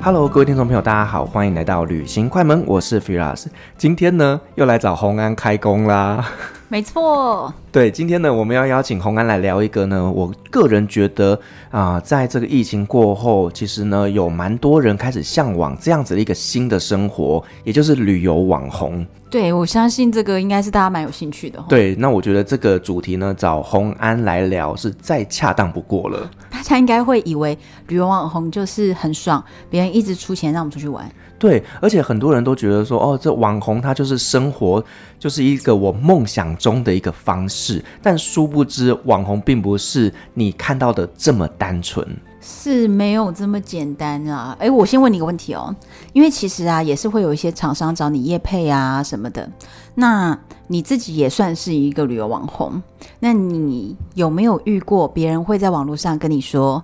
Hello，各位听众朋友，大家好，欢迎来到旅行快门，我是 Firas。今天呢，又来找红安开工啦。没错，对，今天呢，我们要邀请洪安来聊一个呢，我个人觉得啊、呃，在这个疫情过后，其实呢，有蛮多人开始向往这样子的一个新的生活，也就是旅游网红。对，我相信这个应该是大家蛮有兴趣的。对，那我觉得这个主题呢，找洪安来聊是再恰当不过了。大家应该会以为旅游网红就是很爽，别人一直出钱让我们出去玩。对，而且很多人都觉得说，哦，这网红他就是生活，就是一个我梦想中的一个方式。但殊不知，网红并不是你看到的这么单纯，是没有这么简单啊。哎，我先问你一个问题哦，因为其实啊，也是会有一些厂商找你业配啊什么的。那你自己也算是一个旅游网红，那你有没有遇过别人会在网络上跟你说，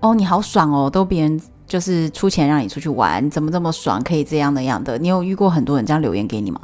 哦，你好爽哦，都别人。就是出钱让你出去玩，怎么这么爽？可以这样那样的。你有遇过很多人这样留言给你吗？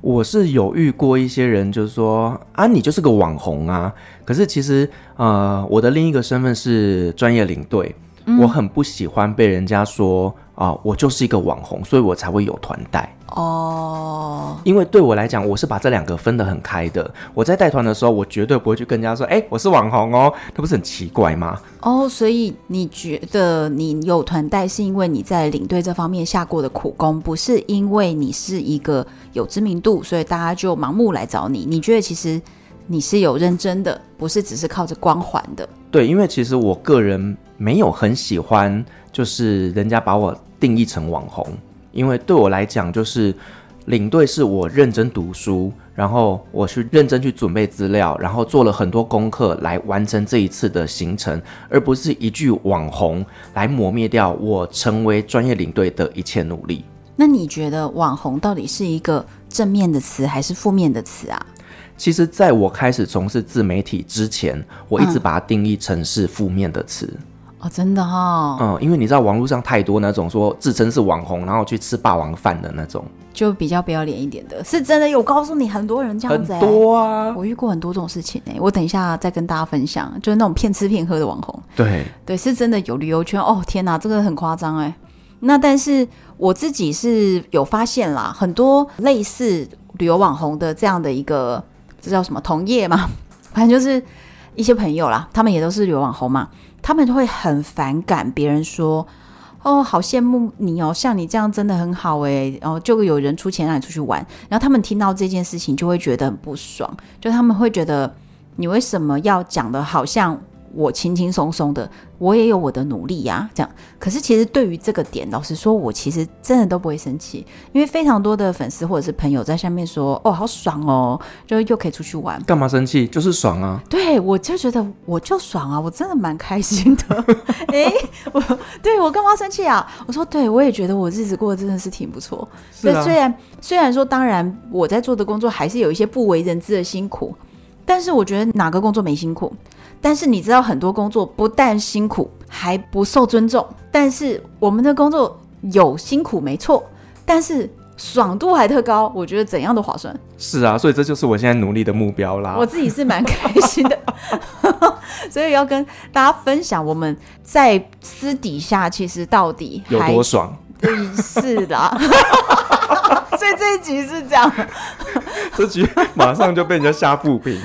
我是有遇过一些人，就是说啊，你就是个网红啊。可是其实，呃，我的另一个身份是专业领队，嗯、我很不喜欢被人家说啊、呃，我就是一个网红，所以我才会有团带。哦，因为对我来讲，我是把这两个分得很开的。我在带团的时候，我绝对不会去跟人家说，哎、欸，我是网红哦，那不是很奇怪吗？哦，所以你觉得你有团带是因为你在领队这方面下过的苦功，不是因为你是一个有知名度，所以大家就盲目来找你。你觉得其实你是有认真的，不是只是靠着光环的。对，因为其实我个人没有很喜欢，就是人家把我定义成网红。因为对我来讲，就是领队是我认真读书，然后我去认真去准备资料，然后做了很多功课来完成这一次的行程，而不是一句网红来磨灭掉我成为专业领队的一切努力。那你觉得网红到底是一个正面的词还是负面的词啊？其实，在我开始从事自媒体之前，我一直把它定义成是负面的词。嗯哦，真的哈、哦，嗯，因为你知道网络上太多那种说自称是网红，然后去吃霸王饭的那种，就比较不要脸一点的，是真的有告诉你很多人这样子，很多啊，我遇过很多这种事情哎，我等一下再跟大家分享，就是那种骗吃骗喝的网红，对。对，是真的有旅游圈哦，天哪，这个很夸张哎，那但是我自己是有发现啦，很多类似旅游网红的这样的一个，这叫什么同业嘛，反正就是一些朋友啦，他们也都是旅游网红嘛。他们会很反感别人说：“哦，好羡慕你哦，像你这样真的很好诶。”然后就有人出钱让你出去玩，然后他们听到这件事情就会觉得很不爽，就他们会觉得你为什么要讲的好像我轻轻松松的，我也有我的努力呀，这样。可是其实对于这个点，老实说，我其实真的都不会生气，因为非常多的粉丝或者是朋友在下面说：“哦，好爽哦，就又可以出去玩。”干嘛生气？就是爽啊！对，我就觉得我就爽啊，我真的蛮开心的。哎，我对我干嘛生气啊？我说，对我也觉得我日子过得真的是挺不错。对，虽然虽然说，当然我在做的工作还是有一些不为人知的辛苦，但是我觉得哪个工作没辛苦？但是你知道，很多工作不但辛苦，还不受尊重。但是我们的工作有辛苦没错，但是爽度还特高，我觉得怎样都划算。是啊，所以这就是我现在努力的目标啦。我自己是蛮开心的，所以要跟大家分享我们在私底下其实到底有多爽。是的，所以这一集是这样，这集马上就被人家下负评。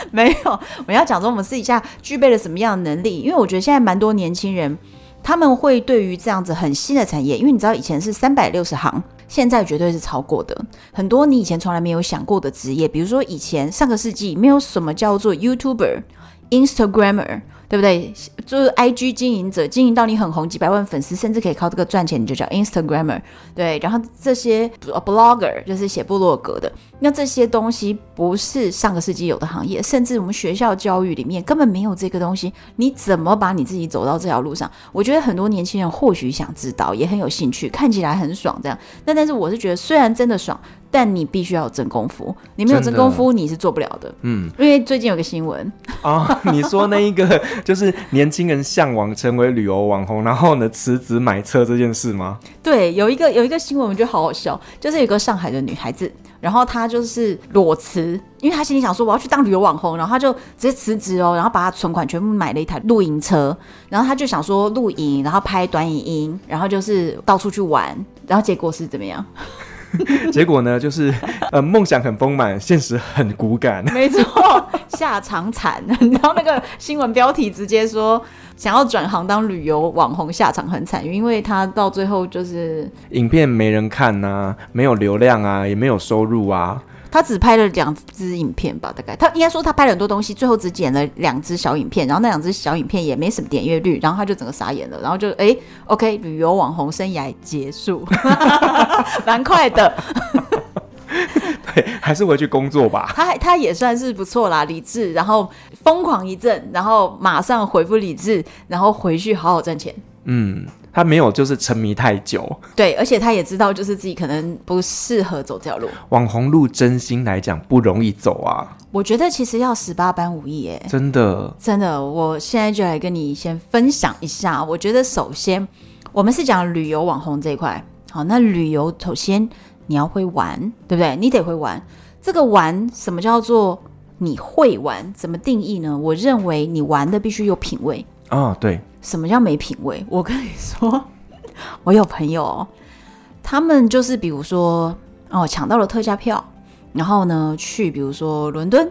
没有，我要讲说我们私底下具备了什么样的能力，因为我觉得现在蛮多年轻人。他们会对于这样子很新的产业，因为你知道以前是三百六十行，现在绝对是超过的。很多你以前从来没有想过的职业，比如说以前上个世纪没有什么叫做 YouTuber、Instagrammer。对不对？就是 IG 经营者，经营到你很红，几百万粉丝，甚至可以靠这个赚钱，你就叫 Instagrammer。对，然后这些 Blogger 就是写部落格的，那这些东西不是上个世纪有的行业，甚至我们学校教育里面根本没有这个东西。你怎么把你自己走到这条路上？我觉得很多年轻人或许想知道，也很有兴趣，看起来很爽这样。那但是我是觉得，虽然真的爽。但你必须要有真功夫，你没有真功夫，你是做不了的。嗯，因为最近有个新闻 哦，你说那一个就是年轻人向往成为旅游网红，然后呢辞职买车这件事吗？对，有一个有一个新闻，我觉得好好笑，就是有个上海的女孩子，然后他就是裸辞，因为他心里想说我要去当旅游网红，然后他就直接辞职哦，然后把他存款全部买了一台露营车，然后他就想说露营，然后拍短影音，然后就是到处去玩，然后结果是怎么样？结果呢，就是呃，梦想很丰满，现实很骨感。没错，下场惨。然后那个新闻标题直接说，想要转行当旅游网红，下场很惨，因为他到最后就是影片没人看呐、啊，没有流量啊，也没有收入啊。他只拍了两支影片吧，大概他应该说他拍了很多东西，最后只剪了两支小影片，然后那两支小影片也没什么点阅率，然后他就整个傻眼了，然后就哎，OK，旅游网红生涯结束，蛮快的。对，还是回去工作吧。他他也算是不错啦，理智，然后疯狂一阵，然后马上恢复理智，然后回去好好赚钱。嗯。他没有就是沉迷太久，对，而且他也知道就是自己可能不适合走这条路。网红路真心来讲不容易走啊，我觉得其实要十八般武艺，哎，真的，真的，我现在就来跟你先分享一下。我觉得首先我们是讲旅游网红这一块，好，那旅游首先你要会玩，对不对？你得会玩。这个玩什么叫做你会玩？怎么定义呢？我认为你玩的必须有品味啊，哦，对。什么叫没品味？我跟你说，我有朋友，他们就是比如说哦，抢到了特价票，然后呢去比如说伦敦，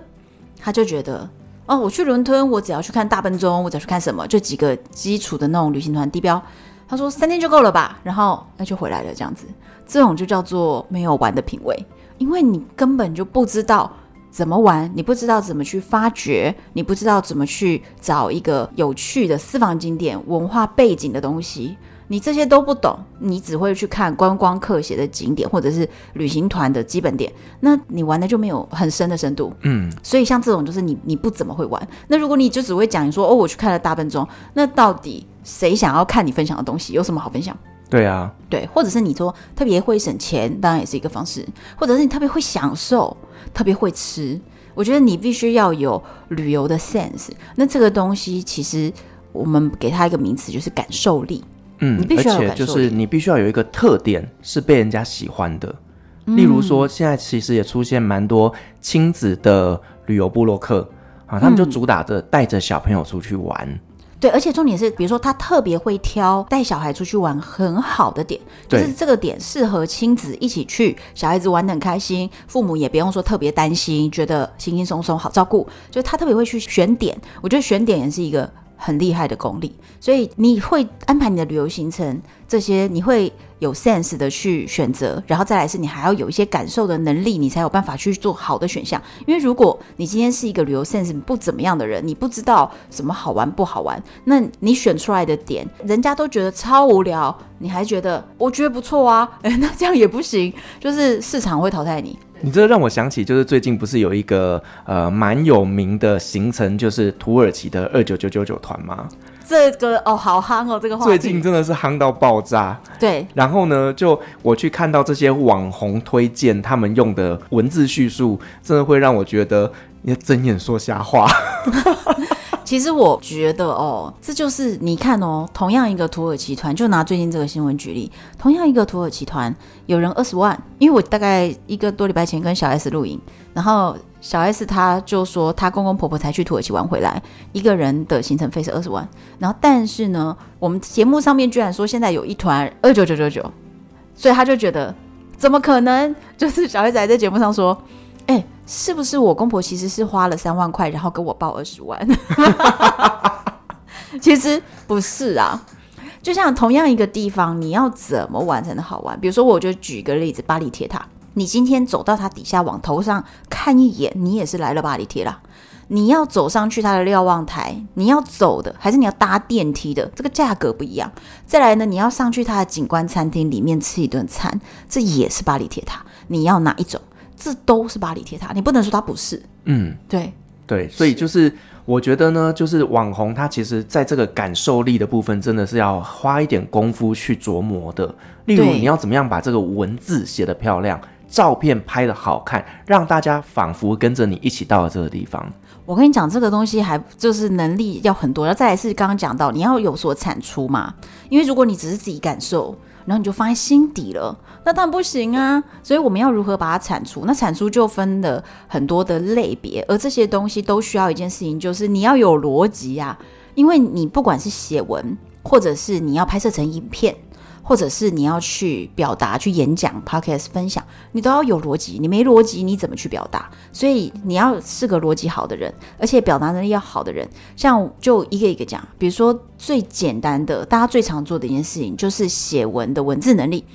他就觉得哦，我去伦敦，我只要去看大笨钟，我只要去看什么，就几个基础的那种旅行团地标，他说三天就够了吧，然后那就回来了这样子，这种就叫做没有玩的品味，因为你根本就不知道。怎么玩？你不知道怎么去发掘，你不知道怎么去找一个有趣的私房景点、文化背景的东西，你这些都不懂，你只会去看观光客写的景点或者是旅行团的基本点，那你玩的就没有很深的深度。嗯，所以像这种就是你你不怎么会玩。那如果你就只会讲你说哦，我去看了大笨钟，那到底谁想要看你分享的东西？有什么好分享？对啊，对，或者是你说特别会省钱，当然也是一个方式，或者是你特别会享受，特别会吃。我觉得你必须要有旅游的 sense。那这个东西其实我们给它一个名词，就是感受力。嗯，你必须要有感受力，而且就是你必须要有一个特点是被人家喜欢的。例如说，现在其实也出现蛮多亲子的旅游部落客啊，他们就主打着带着小朋友出去玩。对，而且重点是，比如说他特别会挑带小孩出去玩很好的点，就是这个点适合亲子一起去，小孩子玩得很开心，父母也不用说特别担心，觉得轻轻松松好照顾，就他特别会去选点，我觉得选点也是一个很厉害的功力，所以你会安排你的旅游行程，这些你会有 sense 的去选择，然后再来是你还要有一些感受的能力，你才有办法去做好的选项。因为如果你今天是一个旅游 sense 不怎么样的人，你不知道什么好玩不好玩，那你选出来的点，人家都觉得超无聊，你还觉得我觉得不错啊，诶，那这样也不行，就是市场会淘汰你。你这让我想起，就是最近不是有一个呃蛮有名的行程，就是土耳其的二九九九九团吗？这个哦，好夯哦，这个话题最近真的是夯到爆炸。对，然后呢，就我去看到这些网红推荐他们用的文字叙述，真的会让我觉得你睁眼说瞎话。其实我觉得哦，这就是你看哦，同样一个土耳其团，就拿最近这个新闻举例，同样一个土耳其团，有人二十万，因为我大概一个多礼拜前跟小 S 录影，然后小 S 他就说他公公婆婆才去土耳其玩回来，一个人的行程费是二十万，然后但是呢，我们节目上面居然说现在有一团二九九九九，所以他就觉得怎么可能？就是小 S 还在节目上说。哎，是不是我公婆其实是花了三万块，然后给我报二十万？其实不是啊，就像同样一个地方，你要怎么玩才能好玩？比如说，我就举个例子，巴黎铁塔，你今天走到它底下，往头上看一眼，你也是来了巴黎铁塔。你要走上去它的瞭望台，你要走的还是你要搭电梯的？这个价格不一样。再来呢，你要上去它的景观餐厅里面吃一顿餐，这也是巴黎铁塔。你要哪一种？这都是巴黎铁塔，你不能说它不是。嗯，对对，所以就是我觉得呢，就是网红他其实在这个感受力的部分，真的是要花一点功夫去琢磨的。例如，你要怎么样把这个文字写得漂亮，照片拍得好看，让大家仿佛跟着你一起到了这个地方。我跟你讲，这个东西还就是能力要很多，要再来是刚刚讲到，你要有所产出嘛。因为如果你只是自己感受，然后你就放在心底了。那当然不行啊，所以我们要如何把它铲除？那铲除就分了很多的类别，而这些东西都需要一件事情，就是你要有逻辑啊。因为你不管是写文，或者是你要拍摄成影片，或者是你要去表达、去演讲、podcast 分享，你都要有逻辑。你没逻辑，你怎么去表达？所以你要是个逻辑好的人，而且表达能力要好的人。像就一个一个讲，比如说最简单的，大家最常做的一件事情，就是写文的文字能力。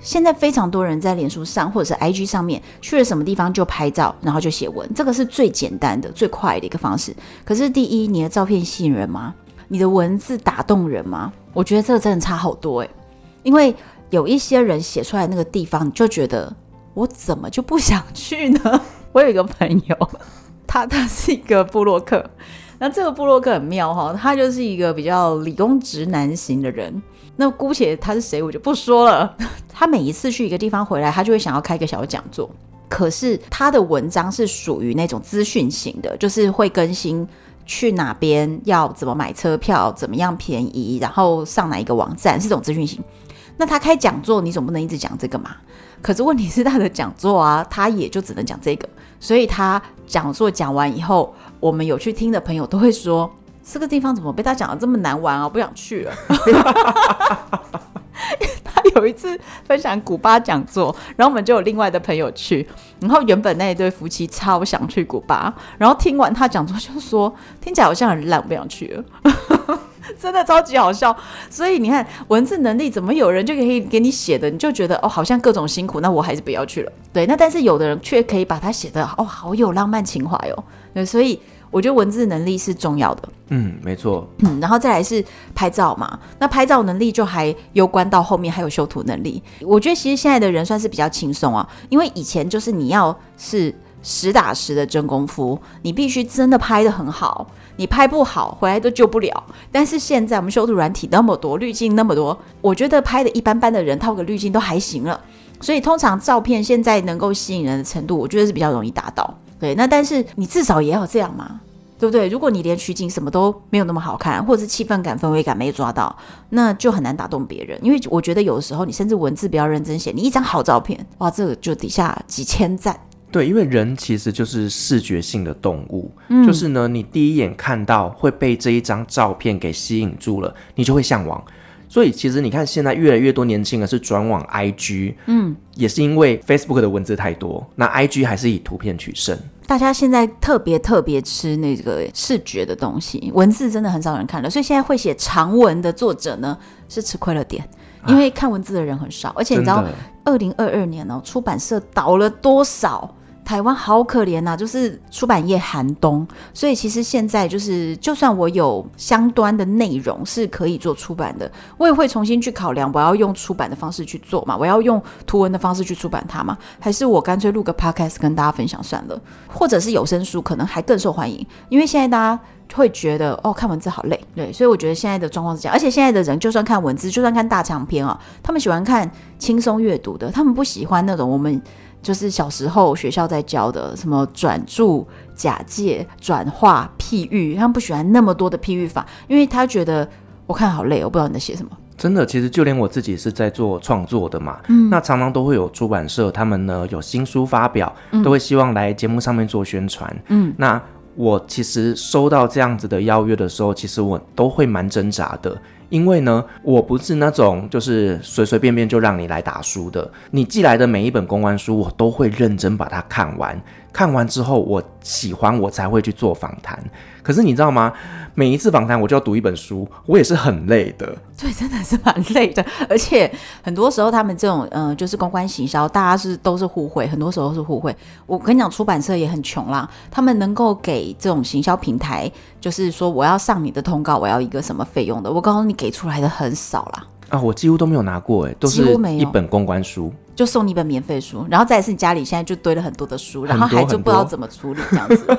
现在非常多人在脸书上或者是 IG 上面去了什么地方就拍照，然后就写文，这个是最简单的、最快的一个方式。可是，第一，你的照片吸引人吗？你的文字打动人吗？我觉得这个真的差好多诶。因为有一些人写出来那个地方，你就觉得我怎么就不想去呢？我有一个朋友，他他是一个部落客，那这个部落客很妙哈，他就是一个比较理工直男型的人。那姑且他是谁，我就不说了。他每一次去一个地方回来，他就会想要开一个小讲座。可是他的文章是属于那种资讯型的，就是会更新去哪边要怎么买车票，怎么样便宜，然后上哪一个网站，是这种资讯型。那他开讲座，你总不能一直讲这个嘛？可是问题是他的讲座啊，他也就只能讲这个。所以他讲座讲完以后，我们有去听的朋友都会说。这个地方怎么被他讲的这么难玩啊？不想去了。他有一次分享古巴讲座，然后我们就有另外的朋友去，然后原本那一对夫妻超想去古巴，然后听完他讲座就说，听起来好像很烂，我不想去了。真的超级好笑。所以你看文字能力怎么有人就可以给你写的，你就觉得哦，好像各种辛苦，那我还是不要去了。对，那但是有的人却可以把它写的哦，好有浪漫情怀哦。对，所以。我觉得文字能力是重要的，嗯，没错，嗯，然后再来是拍照嘛，那拍照能力就还攸关到后面还有修图能力。我觉得其实现在的人算是比较轻松啊，因为以前就是你要是实打实的真功夫，你必须真的拍得很好，你拍不好回来都救不了。但是现在我们修图软体那么多，滤镜那么多，我觉得拍的一般般的人套个滤镜都还行了。所以通常照片现在能够吸引人的程度，我觉得是比较容易达到。对，那但是你至少也要这样嘛，对不对？如果你连取景什么都没有那么好看，或者是气氛感、氛围感没抓到，那就很难打动别人。因为我觉得有的时候你甚至文字比较认真写，你一张好照片，哇，这个就底下几千赞。对，因为人其实就是视觉性的动物，嗯，就是呢，你第一眼看到会被这一张照片给吸引住了，你就会向往。所以其实你看，现在越来越多年轻人是转往 IG，嗯，也是因为 Facebook 的文字太多，那 IG 还是以图片取胜。大家现在特别特别吃那个视觉的东西，文字真的很少人看了，所以现在会写长文的作者呢是吃亏了点，因为看文字的人很少，啊、而且你知道，二零二二年哦，出版社倒了多少？台湾好可怜呐、就是出版业寒冬，所以其实现在就是，就算我有相关的内容是可以做出版的，我也会重新去考量，我要用出版的方式去做嘛，我要用图文的方式去出版它吗？还是我干脆录个 podcast 跟大家分享算了，或者是有声书可能还更受欢迎，因为现在大家会觉得哦，看文字好累。对，所以我觉得现在的状况是这样。而且现在的人就算看文字，就算看大长篇啊，他们喜欢看轻松阅读的，他们不喜欢那种我们就是小时候学校在教的什么转注、假借、转化、譬喻，他们不喜欢那么多的譬喻法，因为他觉得我看好累，我不知道你在写什么。真的，其实就连我自己是在做创作的嘛，嗯，那常常都会有出版社，他们呢有新书发表，都会希望来节目上面做宣传，嗯，那我其实收到这样子的邀约的时候，其实我都会蛮挣扎的，因为呢，我不是那种就是随随便便就让你来打书的，你寄来的每一本公关书，我都会认真把它看完，看完之后我喜欢，我才会去做访谈。可是你知道吗？每一次访谈我就要读一本书，我也是很累的。对，真的是蛮累的。而且很多时候他们这种，嗯、呃，就是公关行销，大家是都是互惠，很多时候是互惠。我跟你讲，出版社也很穷啦，他们能够给这种行销平台，就是说我要上你的通告，我要一个什么费用的，我告诉你，给出来的很少啦。啊，我几乎都没有拿过，哎，都是一本公关书，就送你一本免费书，然后再来是你家里现在就堆了很多的书，然后还就不知道怎么处理这样子。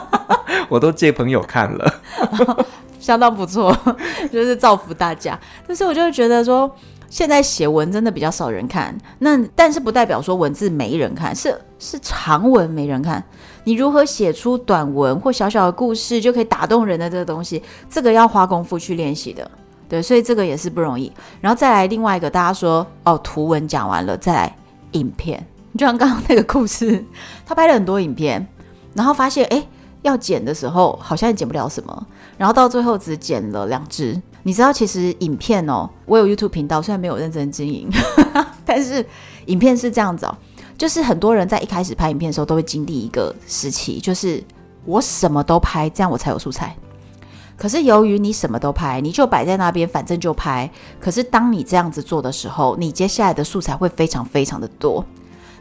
我都借朋友看了，相当不错，就是造福大家。但是我就会觉得说，现在写文真的比较少人看，那但是不代表说文字没人看，是是长文没人看。你如何写出短文或小小的故事就可以打动人的这个东西，这个要花功夫去练习的。对，所以这个也是不容易。然后再来另外一个，大家说哦，图文讲完了，再来影片。就像刚刚那个故事，他拍了很多影片，然后发现哎。诶要剪的时候好像也剪不了什么，然后到最后只剪了两支。你知道，其实影片哦，我有 YouTube 频道，虽然没有认真经营，但是影片是这样子哦，就是很多人在一开始拍影片的时候都会经历一个时期，就是我什么都拍，这样我才有素材。可是由于你什么都拍，你就摆在那边，反正就拍。可是当你这样子做的时候，你接下来的素材会非常非常的多。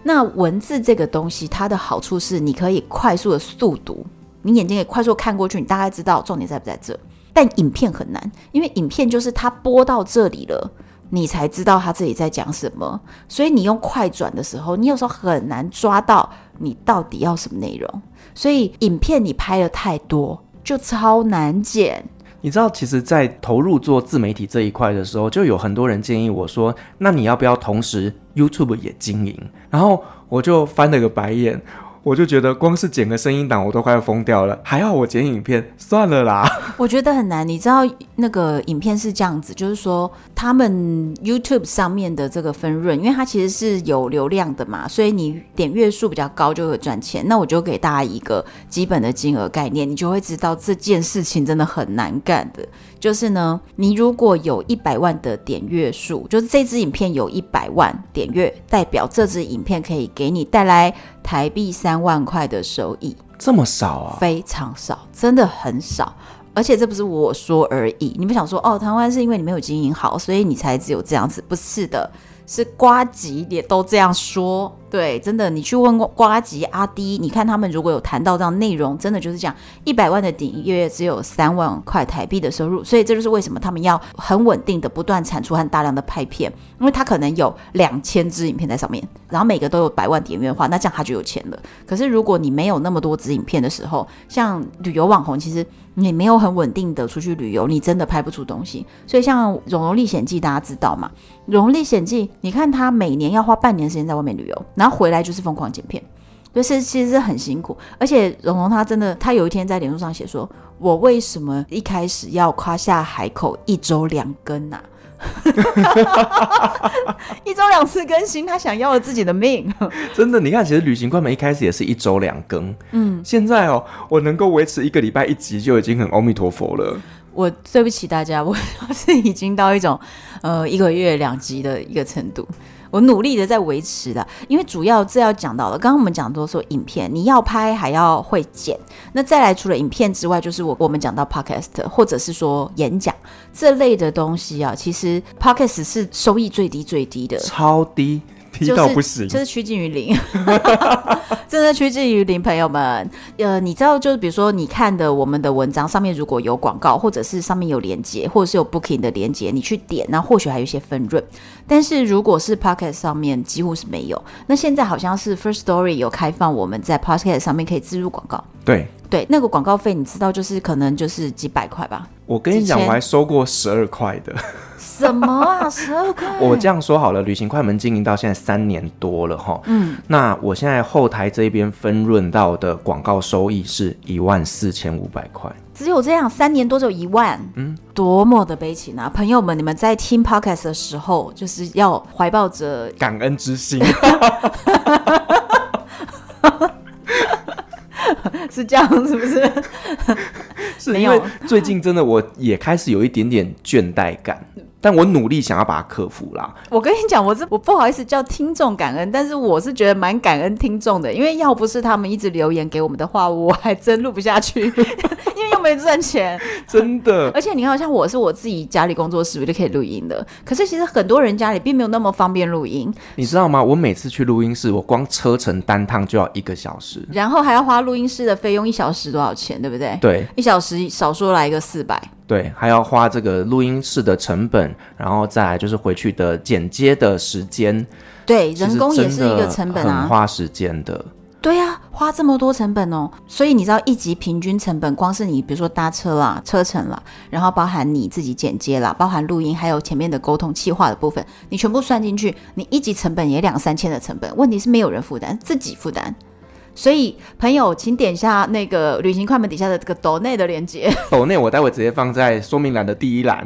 那文字这个东西，它的好处是你可以快速的速读。你眼睛也快速看过去，你大概知道重点在不在这。但影片很难，因为影片就是它播到这里了，你才知道它自己在讲什么。所以你用快转的时候，你有时候很难抓到你到底要什么内容。所以影片你拍了太多，就超难剪。你知道，其实，在投入做自媒体这一块的时候，就有很多人建议我说：“那你要不要同时 YouTube 也经营？”然后我就翻了个白眼。我就觉得光是剪个声音档我都快要疯掉了，还要我剪影片，算了啦。我觉得很难，你知道那个影片是这样子，就是说他们 YouTube 上面的这个分润，因为它其实是有流量的嘛，所以你点阅数比较高就会赚钱。那我就给大家一个基本的金额概念，你就会知道这件事情真的很难干的。就是呢，你如果有一百万的点阅数，就是这支影片有一百万点阅，代表这支影片可以给你带来台币三万块的收益。这么少啊？非常少，真的很少。而且这不是我说而已，你们想说哦，台湾是因为你没有经营好，所以你才只有这样子？不是的。是瓜吉也都这样说，对，真的，你去问瓜吉阿迪，你看他们如果有谈到这样内容，真的就是讲一百万的订阅只有三万块台币的收入，所以这就是为什么他们要很稳定的不断产出和大量的拍片，因为他可能有两千支影片在上面，然后每个都有百万点阅的话，那这样他就有钱了。可是如果你没有那么多支影片的时候，像旅游网红，其实你没有很稳定的出去旅游，你真的拍不出东西。所以像《融融历险记》，大家知道吗？《融融历险记》。你看他每年要花半年时间在外面旅游，然后回来就是疯狂剪片，就是其实是很辛苦。而且蓉蓉她真的，她有一天在脸书上写说：“我为什么一开始要夸下海口一周两更啊？一周两次更新，他想要了自己的命。真的，你看，其实旅行快门一开始也是一周两更，嗯，现在哦，我能够维持一个礼拜一集就已经很阿弥陀佛了。”我对不起大家，我是已经到一种，呃，一个月两集的一个程度。我努力的在维持的，因为主要这要讲到了，刚刚我们讲都说影片，你要拍还要会剪。那再来除了影片之外，就是我我们讲到 podcast 或者是说演讲这类的东西啊，其实 podcast 是收益最低最低的，超低。低到不行，就是趋近于零，真的趋近于零。朋友们，呃，你知道，就是比如说你看的我们的文章上面如果有广告，或者是上面有连接，或者是有 booking 的连接，你去点，那或许还有一些分润。但是如果是 Pocket 上面，几乎是没有。那现在好像是 First Story 有开放，我们在 Pocket 上面可以植入广告。对对，那个广告费你知道，就是可能就是几百块吧。我跟你讲，我还收过十二块的。什么啊，十二块？我这样说好了，旅行快门经营到现在三年多了哈。嗯，那我现在后台这边分润到的广告收益是一万四千五百块。只有这样，三年多只有一万，嗯，多么的悲情啊！朋友们，你们在听 Podcast 的时候，就是要怀抱着感恩之心。是这样，是不是？是因为最近真的我也开始有一点点倦怠感。但我努力想要把它克服啦。我跟你讲，我这我不好意思叫听众感恩，但是我是觉得蛮感恩听众的，因为要不是他们一直留言给我们的话，我还真录不下去，因为没赚钱，真的。而且你看，像我是我自己家里工作室，我就可以录音的。可是其实很多人家里并没有那么方便录音，你知道吗？我每次去录音室，我光车程单趟就要一个小时，然后还要花录音室的费用，一小时多少钱，对不对？对，一小时少说来一个四百。对，还要花这个录音室的成本，然后再来就是回去的剪接的时间。对，人工也是一个成本啊，很花时间的。对呀、啊，花这么多成本哦。所以你知道一集平均成本，光是你比如说搭车啦、车程啦，然后包含你自己剪接啦，包含录音，还有前面的沟通、企划的部分，你全部算进去，你一集成本也两三千的成本。问题是没有人负担，自己负担。所以，朋友，请点一下那个旅行快门底下的这个抖内的链接。抖内我待会直接放在说明栏的第一栏。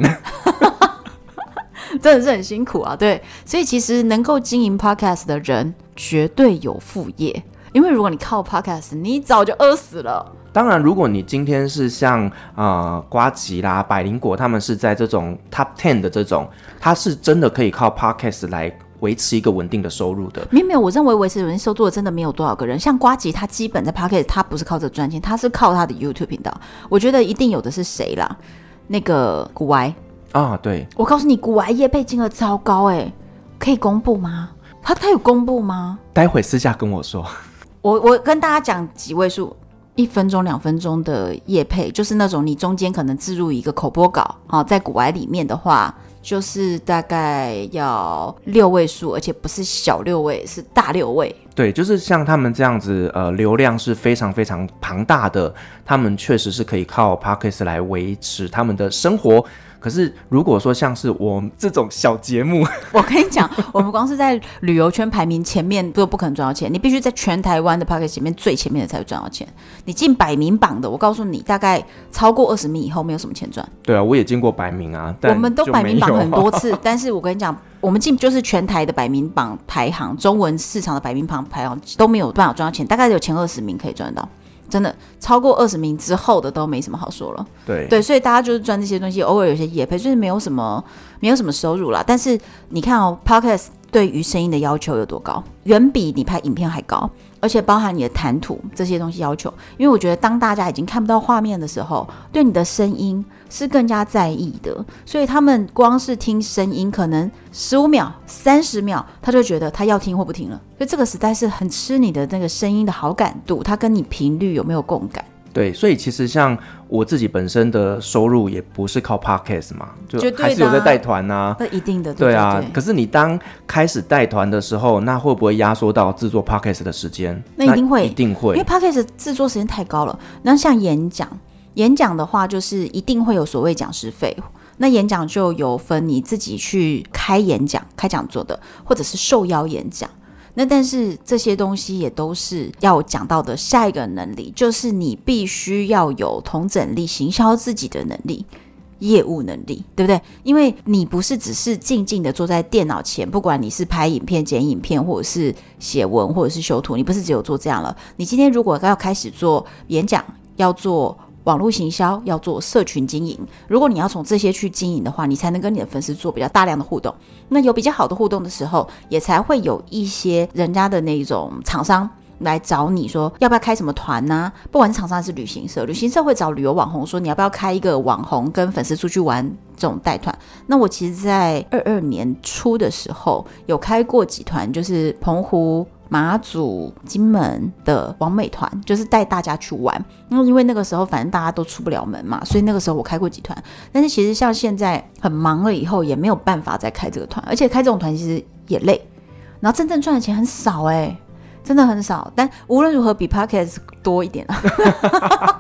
真的是很辛苦啊，对。所以其实能够经营 Podcast 的人绝对有副业，因为如果你靠 Podcast，你早就饿死了。当然，如果你今天是像呃瓜吉啦、百灵果他们是在这种 Top Ten 的这种，他是真的可以靠 Podcast 来。维持一个稳定的收入的，没有没有，我认为维持稳定收入的真的没有多少个人。像瓜吉，他基本在 Podcast 他不是靠着赚钱，他是靠他的 YouTube 频道。我觉得一定有的是谁啦？那个股癌啊，对，我告诉你，股癌业配金额超高哎、欸，可以公布吗？他他有公布吗？待会私下跟我说。我我跟大家讲几位数，一分钟、两分钟的业配，就是那种你中间可能置入一个口播稿啊，在股癌里面的话。就是大概要六位数，而且不是小六位，是大六位。对，就是像他们这样子，呃，流量是非常非常庞大的，他们确实是可以靠 Podcast 来维持他们的生活。可是，如果说像是我们这种小节目，我跟你讲，我们光是在旅游圈排名前面都不可能赚到钱。你必须在全台湾的 podcast 前面最前面的才会赚到钱。你进百名榜的，我告诉你，大概超过二十名以后没有什么钱赚。对啊，我也进过百名啊，我们都百名榜很多次。但是我跟你讲，我们进就是全台的百名榜排行，中文市场的百名榜排行都没有办法赚到钱，大概有前二十名可以赚到。真的超过二十名之后的都没什么好说了。对对，所以大家就是赚这些东西，偶尔有些也配，就是没有什么没有什么收入啦。但是你看哦，Podcast 对于声音的要求有多高，远比你拍影片还高。而且包含你的谈吐这些东西要求，因为我觉得当大家已经看不到画面的时候，对你的声音是更加在意的。所以他们光是听声音，可能十五秒、三十秒，他就觉得他要听或不听了。所以这个实在是很吃你的那个声音的好感度，他跟你频率有没有共感。对，所以其实像我自己本身的收入也不是靠 Podcast 嘛，就还是有在带团呐、啊。那一定的，对啊。可是你当开始带团的时候，那会不会压缩到制作 Podcast 的时间？那一定会，一定会，因为 Podcast 制作时间太高了。那像演讲，演讲的话就是一定会有所谓讲师费。那演讲就有分你自己去开演讲、开讲座的，或者是受邀演讲。那但是这些东西也都是要讲到的下一个能力，就是你必须要有同整力、行销自己的能力、业务能力，对不对？因为你不是只是静静的坐在电脑前，不管你是拍影片、剪影片，或者是写文，或者是修图，你不是只有做这样了。你今天如果要开始做演讲，要做。网络行销要做社群经营，如果你要从这些去经营的话，你才能跟你的粉丝做比较大量的互动。那有比较好的互动的时候，也才会有一些人家的那种厂商来找你说要不要开什么团呢、不管是厂商还是旅行社，旅行社会找旅游网红说你要不要开一个网红跟粉丝出去玩这种带团。那我其实，在二二年初的时候有开过几团，就是澎湖。马祖、金门的王美团，就是带大家去玩。那因为那个时候反正大家都出不了门嘛，所以那个时候我开过几团。但是其实像现在很忙了以后，也没有办法再开这个团，而且开这种团其实也累，然后真正赚的钱很少哎、真的很少。但无论如何比 Podcast 多一点啊，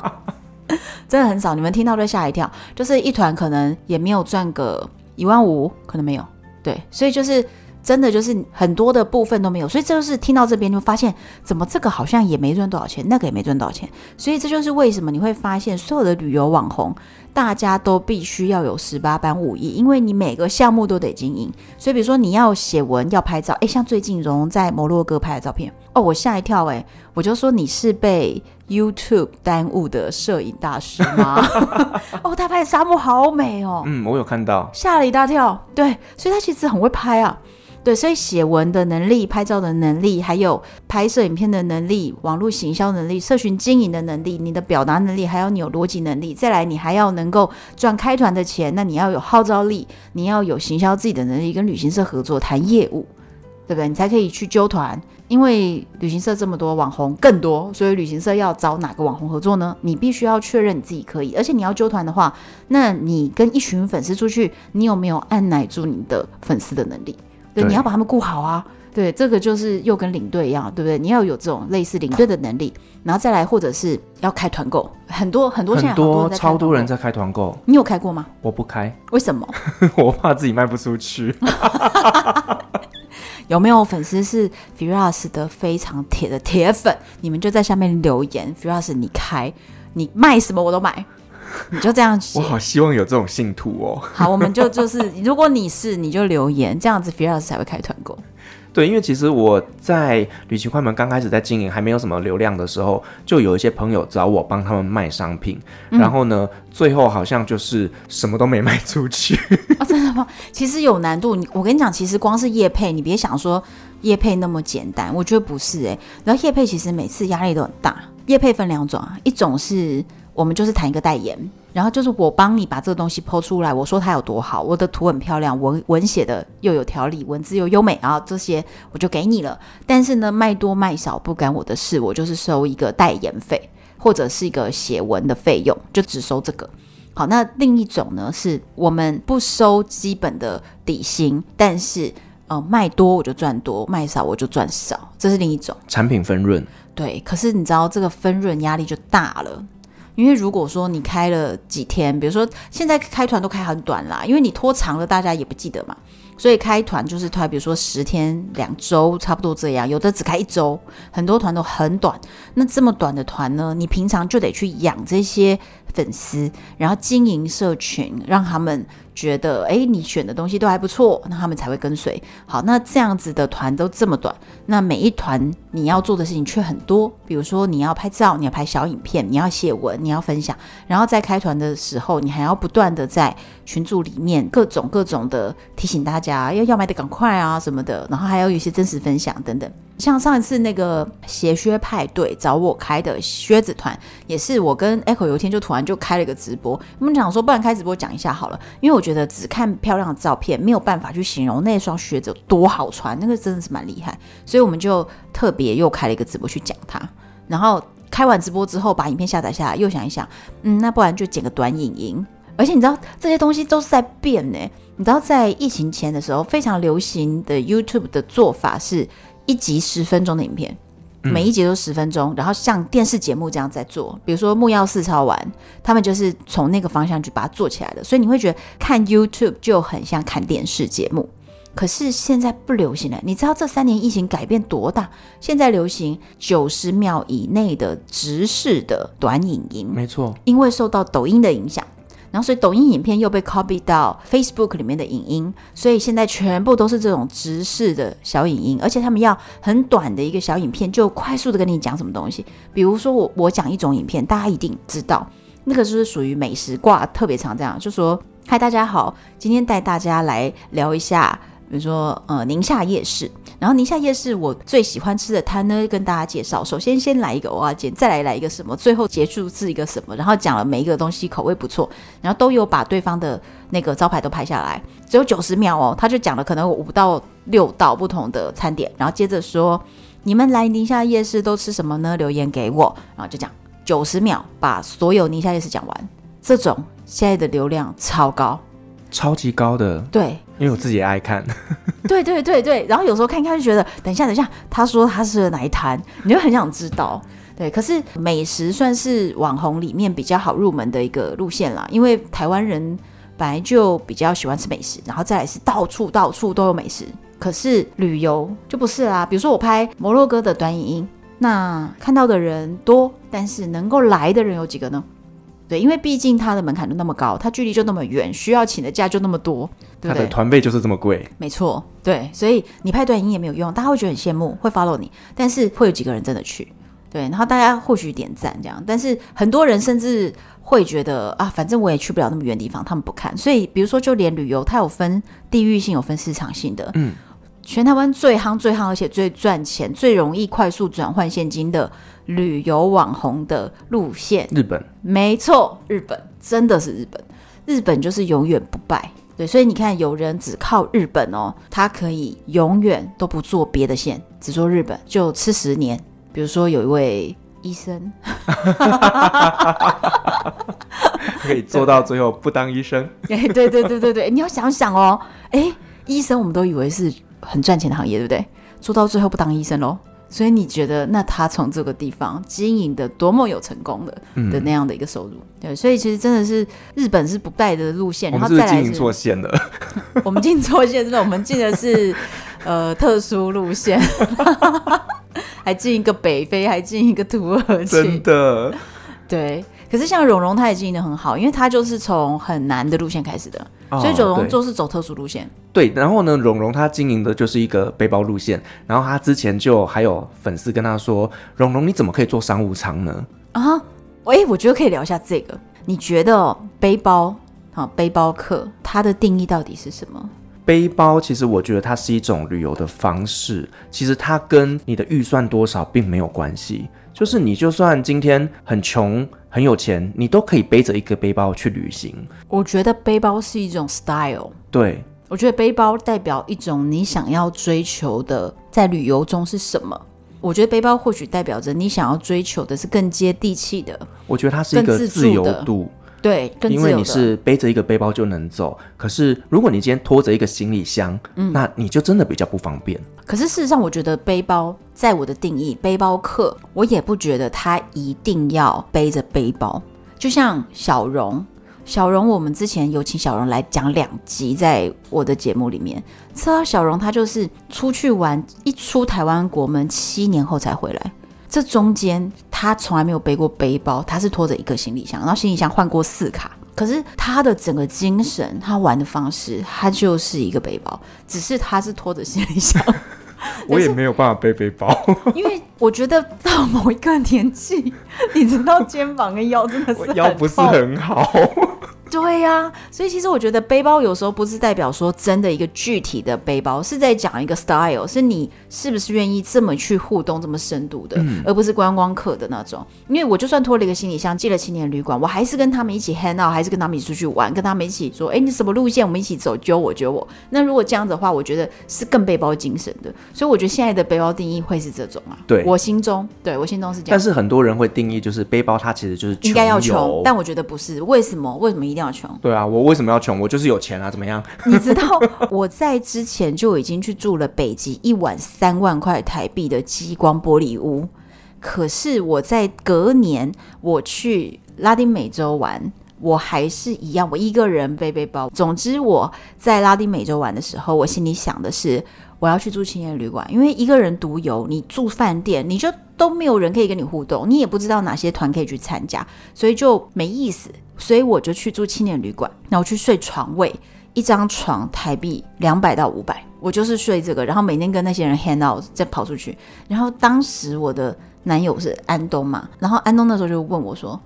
真的很少。你们听到都吓一跳，就是一团可能也没有赚个一万五，可能没有。对，所以就是。真的就是很多的部分都没有，所以这就是听到这边就发现，怎么这个好像也没赚多少钱，那个也没赚多少钱，所以这就是为什么你会发现所有的旅游网红，大家都必须要有十八般武艺，因为你每个项目都得经营。所以比如说你要写文，要拍照，诶，像最近蓉蓉在摩洛哥拍的照片，哦，我吓一跳，诶，我就说你是被 YouTube 耽误的摄影大师吗？哦，他拍的沙漠好美哦，嗯，我有看到，吓了一大跳，对，所以他其实很会拍啊。对，所以写文的能力、拍照的能力，还有拍摄影片的能力、网络行销能力、社群经营的能力，你的表达能力，还有你有逻辑能力，再来你还要能够赚开团的钱，那你要有号召力，你要有行销自己的能力，跟旅行社合作谈业务，对不对？你才可以去揪团，因为旅行社这么多，网红更多，所以旅行社要找哪个网红合作呢？你必须要确认你自己可以，而且你要揪团的话，那你跟一群粉丝出去，你有没有按捺住你的粉丝的能力？对，你要把他们顾好啊！对，这个就是又跟领队一样，对不对？你要有这种类似领队的能力，然后再来，或者是要开团购，很多很多现在很多超多人在开团购，你有开过吗？我不开，为什么？我怕自己卖不出去。有没有粉丝是 Firas 的非常铁的铁粉？你们就在下面留言，Firas 你开，你卖什么我都买。你就这样写，我好希望有这种信徒哦。好，我们就 就是，如果你是，你就留言，这样子 Firas 才会开团购。对，因为其实我在旅行快门刚开始在经营，还没有什么流量的时候，就有一些朋友找我帮他们卖商品，嗯、然后呢，最后好像就是什么都没卖出去。哦，真的吗？其实有难度。我跟你讲，其实光是叶配，你别想说叶配那么简单，我觉得不是哎、欸。然后叶配其实每次压力都很大。叶配分两种啊，一种是。我们就是谈一个代言，然后就是我帮你把这个东西 po 出来，我说它有多好，我的图很漂亮，文文写的又有条理，文字又优美，然后这些我就给你了。但是呢，卖多卖少不干我的事，我就是收一个代言费或者是一个写文的费用，就只收这个。好，那另一种呢，是我们不收基本的底薪，但是呃卖多我就赚多，卖少我就赚少，这是另一种产品分润。对，可是你知道这个分润压力就大了。因为如果说你开了几天，比如说现在开团都开很短啦，因为你拖长了，大家也不记得嘛。所以开团就是团，比如说十天、两周，差不多这样。有的只开一周，很多团都很短。那这么短的团呢，你平常就得去养这些粉丝，然后经营社群，让他们。觉得哎，你选的东西都还不错，那他们才会跟随。好，那这样子的团都这么短，那每一团你要做的事情却很多。比如说你要拍照，你要拍小影片，你要写文，你要分享，然后在开团的时候，你还要不断的在群组里面各种各种的提醒大家要要买的赶快啊什么的，然后还要有一些真实分享等等。像上一次那个鞋靴派对找我开的靴子团，也是我跟 Echo 有一天就突然就开了一个直播。我们讲说，不然开直播讲一下好了，因为我觉得只看漂亮的照片没有办法去形容那双靴子有多好穿，那个真的是蛮厉害。所以我们就特别又开了一个直播去讲它。然后开完直播之后，把影片下载下来，又想一想，嗯，那不然就剪个短影音。而且你知道这些东西都是在变呢。你知道在疫情前的时候，非常流行的 YouTube 的做法是。一集十分钟的影片，每一集都十分钟，嗯，然后像电视节目这样在做。比如说木曜四超玩，他们就是从那个方向去把它做起来的。所以你会觉得看 YouTube 就很像看电视节目。可是现在不流行了，你知道这三年疫情改变多大？现在流行九十秒以内的直视的短影音，没错，因为受到抖音的影响。然后，所以抖音影片又被 copy 到 Facebook 里面的影音，所以现在全部都是这种直视的小影音，而且他们要很短的一个小影片，就快速的跟你讲什么东西。比如说我我讲一种影片，大家一定知道，那个就是属于美食挂特别长，这样就说：嗨，大家好，今天带大家来聊一下比如说呃宁夏夜市，然后宁夏夜市我最喜欢吃的摊呢，跟大家介绍。首先先来一个蚵仔煎，再来来一个什么，最后结束是一个什么，然后讲了每一个东西口味不错，然后都有把对方的那个招牌都拍下来，只有九十秒哦，他就讲了可能五到六道不同的餐点，然后接着说你们来宁夏夜市都吃什么呢？留言给我，然后就讲九十秒把所有宁夏夜市讲完，这种现在的流量超高。超级高的，对，因为我自己也爱看，对对对对，然后有时候看一看就觉得，等一下等一下，他说他是哪一摊，你就很想知道，对。可是美食算是网红里面比较好入门的一个路线啦，因为台湾人本来就比较喜欢吃美食，然后再来是到处到处都有美食。可是旅游就不是啦，比如说我拍摩洛哥的短影音，那看到的人多，但是能够来的人有几个呢？对，因为毕竟它的门槛就那么高，它距离就那么远，需要请的假就那么多，对不对？它的团费就是这么贵，没错，对，所以你派短影音也没有用，大家会觉得很羡慕，会 follow 你，但是会有几个人真的去？对，然后大家或许点赞这样，但是很多人甚至会觉得啊，反正我也去不了那么远的地方，他们不看。所以比如说，就连旅游，它有分地域性，有分市场性的，嗯，全台湾最夯、最夯，而且最赚钱、最容易快速转换现金的。旅游网红的路线，日本，没错，日本真的是日本，日本就是永远不败，对，所以你看，有人只靠日本哦，他可以永远都不做别的线，只做日本就吃十年。比如说有一位医生，可以做到最后不当医生。哎，对对对对对，你要想想哦，哎，医生我们都以为是很赚钱的行业，对不对？做到最后不当医生喽。所以你觉得，那他从这个地方经营的多么有成功的、嗯、的那样的一个收入？对，所以其实真的是日本是不败的路线，然后再来是经营错线的。我们进错线，真的，我们进的是呃特殊路线，还进一个北非，还进一个土耳其，真的。对，可是像蓉蓉，她也经营的很好，因为她就是从很难的路线开始的。所以九龙就是走特殊路线，对。然后呢，蓉蓉她经营的就是一个背包路线。然后她之前就还有粉丝跟她说：“蓉蓉，你怎么可以做商务舱呢？”啊，哎，我觉得可以聊一下这个。你觉得背包啊，背包客它的定义到底是什么？背包其实我觉得它是一种旅游的方式，其实它跟你的预算多少并没有关系。就是你就算今天很穷很有钱，你都可以背着一个背包去旅行。我觉得背包是一种 style。对，我觉得背包代表一种你想要追求的，在旅游中是什么？我觉得背包或许代表着你想要追求的是更接地气的。我觉得它是一个自由度。对，因为你是背着一个背包就能走，可是如果你今天拖着一个行李箱，嗯，那你就真的比较不方便。可是事实上，我觉得背包在我的定义，背包客，我也不觉得他一定要背着背包。就像小荣，小荣，我们之前有请小荣来讲两集，在我的节目里面，知道小荣他就是出去玩，一出台湾国门，七年后才回来。这中间他从来没有背过背包，他是拖着一个行李箱，然后行李箱换过四卡。可是他的整个精神，他玩的方式，他就是一个背包，只是他是拖着行李箱。我也没有办法背背包，因为我觉得到某一个年纪，你知道肩膀跟腰真的是腰不是很好。对呀、啊，所以其实我觉得背包有时候不是代表说真的一个具体的背包，是在讲一个 style，是你是不是愿意这么去互动、这么深度的，嗯、而不是观光客的那种。因为我就算拖了一个行李箱进了青年旅馆，我还是跟他们一起 hang out，还是跟他们一起出去玩，跟他们一起说，哎，你什么路线？我们一起走，揪我揪我。那如果这样子的话，我觉得是更背包精神的。所以我觉得现在的背包定义会是这种啊。对，我心中，对我心中是这样。但是很多人会定义就是背包，它其实就是应该要穷，但我觉得不是。为什么？为什么一定要穷？对啊，我。为什么要穷？我就是有钱啊，怎么样？你知道我在之前就已经去住了北极一晚三万块台币的激光玻璃屋，可是我在隔年我去拉丁美洲玩，我还是一样，我一个人背背包。总之我在拉丁美洲玩的时候，我心里想的是我要去住青年旅馆，因为一个人独游，你住饭店你就都没有人可以跟你互动，你也不知道哪些团可以去参加，所以就没意思。所以我就去住青年旅馆，然后去睡床位，一张床台币两百到五百，我就是睡这个，然后每天跟那些人 hang out，再跑出去。然后当时我的男友是安东嘛，然后安东那时候就问我说：“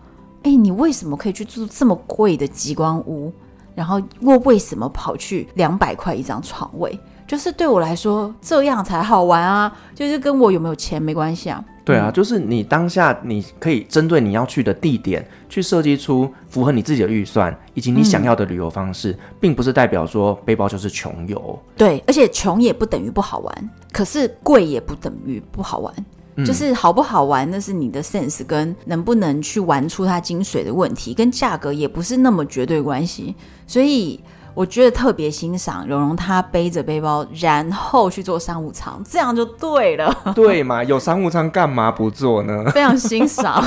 哎，你为什么可以去住这么贵的极光屋？然后又为什么跑去两百块一张床位？”就是对我来说这样才好玩啊，就是跟我有没有钱没关系啊。对啊，就是你当下你可以针对你要去的地点去设计出符合你自己的预算以及你想要的旅游方式，嗯、并不是代表说背包就是穷游。对，而且穷也不等于不好玩，可是贵也不等于不好玩。就是好不好玩，那是你的 sense 跟能不能去玩出它精髓的问题，跟价格也不是那么绝对关系。所以。我觉得特别欣赏蓉蓉，她背着背包，然后去做商务舱，这样就对了。对嘛？有商务舱干嘛不做呢？非常欣赏，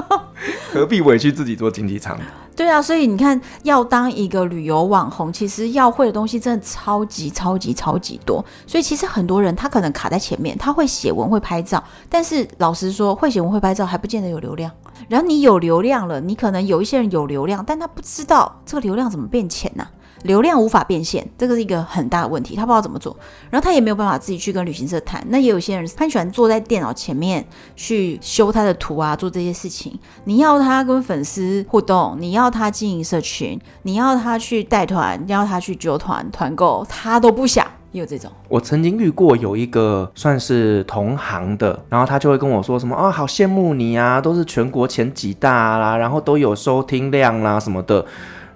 何必委屈自己做经济舱？对啊，所以你看，要当一个旅游网红，其实要会的东西真的超级超级超级多。所以其实很多人他可能卡在前面，他会写文会拍照，但是老实说，会写文会拍照还不见得有流量。然后你有流量了，你可能有一些人有流量，但他不知道这个流量怎么变钱呢、啊？流量无法变现，这个是一个很大的问题，他不知道怎么做，然后他也没有办法自己去跟旅行社谈。那也有些人他喜欢坐在电脑前面去修他的图啊，做这些事情。你要他跟粉丝互动，你要他经营社群，你要他去带团，要他去揪团团购，他都不想。也有这种，我曾经遇过有一个算是同行的，然后他就会跟我说什么啊、哦，好羡慕你啊，都是全国前几大啦，然后都有收听量啦什么的。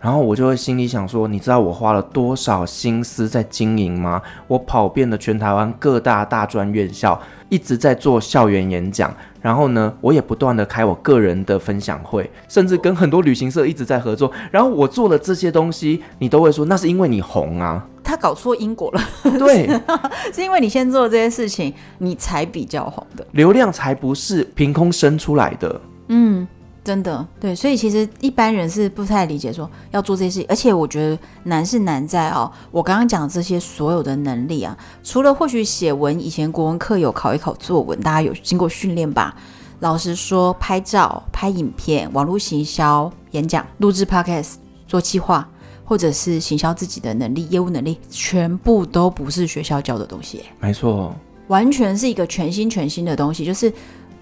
然后我就会心里想说，你知道我花了多少心思在经营吗？我跑遍了全台湾各大大专院校，一直在做校园演讲。然后呢，我也不断的开我个人的分享会，甚至跟很多旅行社一直在合作。然后我做了这些东西，你都会说那是因为你红啊。他搞错因果了。对，是因为你先做这些事情，你才比较红的。流量才不是凭空生出来的。嗯。真的对，所以其实一般人是不太理解说要做这些事情，而且我觉得难是难在哦，我刚刚讲的这些所有的能力啊，除了或许写文，以前国文课有考一考作文，大家有经过训练吧？老实说，拍照、拍影片、网络行销、演讲、录制 podcast、做计划，或者是行销自己的能力、业务能力，全部都不是学校教的东西。没错，完全是一个全新全新的东西，就是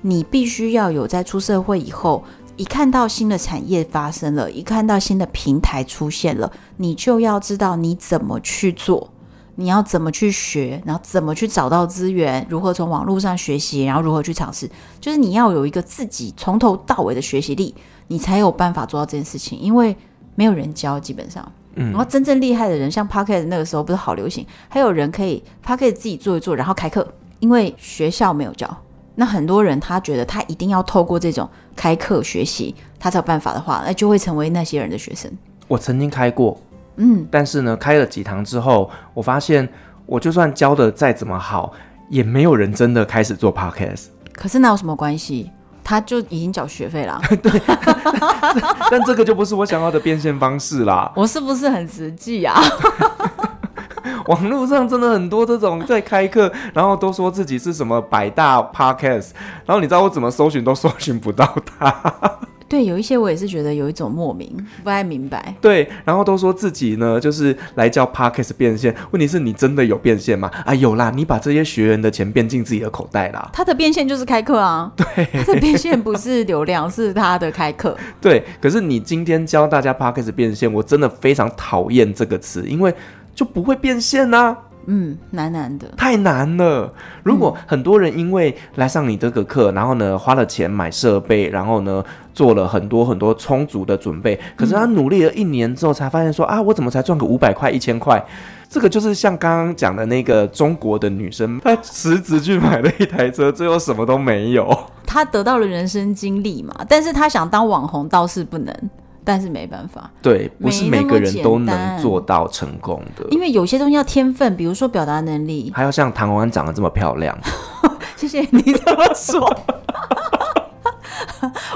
你必须要有在出社会以后。一看到新的产业发生了，一看到新的平台出现了，你就要知道你怎么去做，你要怎么去学，然后怎么去找到资源，如何从网络上学习，然后如何去尝试，就是你要有一个自己从头到尾的学习力，你才有办法做到这件事情。因为没有人教，基本上，嗯，然后真正厉害的人，像 Podcast 那个时候不是好流行，还有人可以 Pocket 自己做一做，然后开课，因为学校没有教。那很多人他觉得他一定要透过这种开课学习，他才有办法的话，那就会成为那些人的学生。我曾经开过，嗯，但是呢，开了几堂之后，我发现我就算教的再怎么好，也没有人真的开始做 podcast。可是那有什么关系？他就已经缴学费了。对，但这个就不是我想要的变现方式啦。我是不是很实际啊？网络上真的很多这种在开课，然后都说自己是什么百大 podcast，然后你知道我怎么搜寻都搜寻不到他。对，有一些我也是觉得有一种莫名不太明白。对，然后都说自己呢就是来教 podcast 变现，问题是你真的有变现吗？啊，有啦，你把这些学员的钱变进自己的口袋啦。他的变现就是开课啊。对，他的变现不是流量，是他的开课。对，可是你今天教大家 podcast 变现，我真的非常讨厌这个词，因为。就不会变现呐、啊，嗯，难难的，太难了。如果很多人因为来上你这个课，然后呢花了钱买设备，然后呢做了很多很多充足的准备，可是他努力了一年之后才发现说啊，我怎么才赚个五百块、一千块？这个就是像刚刚讲的那个中国的女生，她辞职去买了一台车，最后什么都没有。她得到了人生经历嘛，但是她想当网红倒是不能。但是没办法，对，不是每个人都能做到成功的，因为有些东西要天分，比如说表达能力，还要像唐文安长得这么漂亮。谢谢你这么说。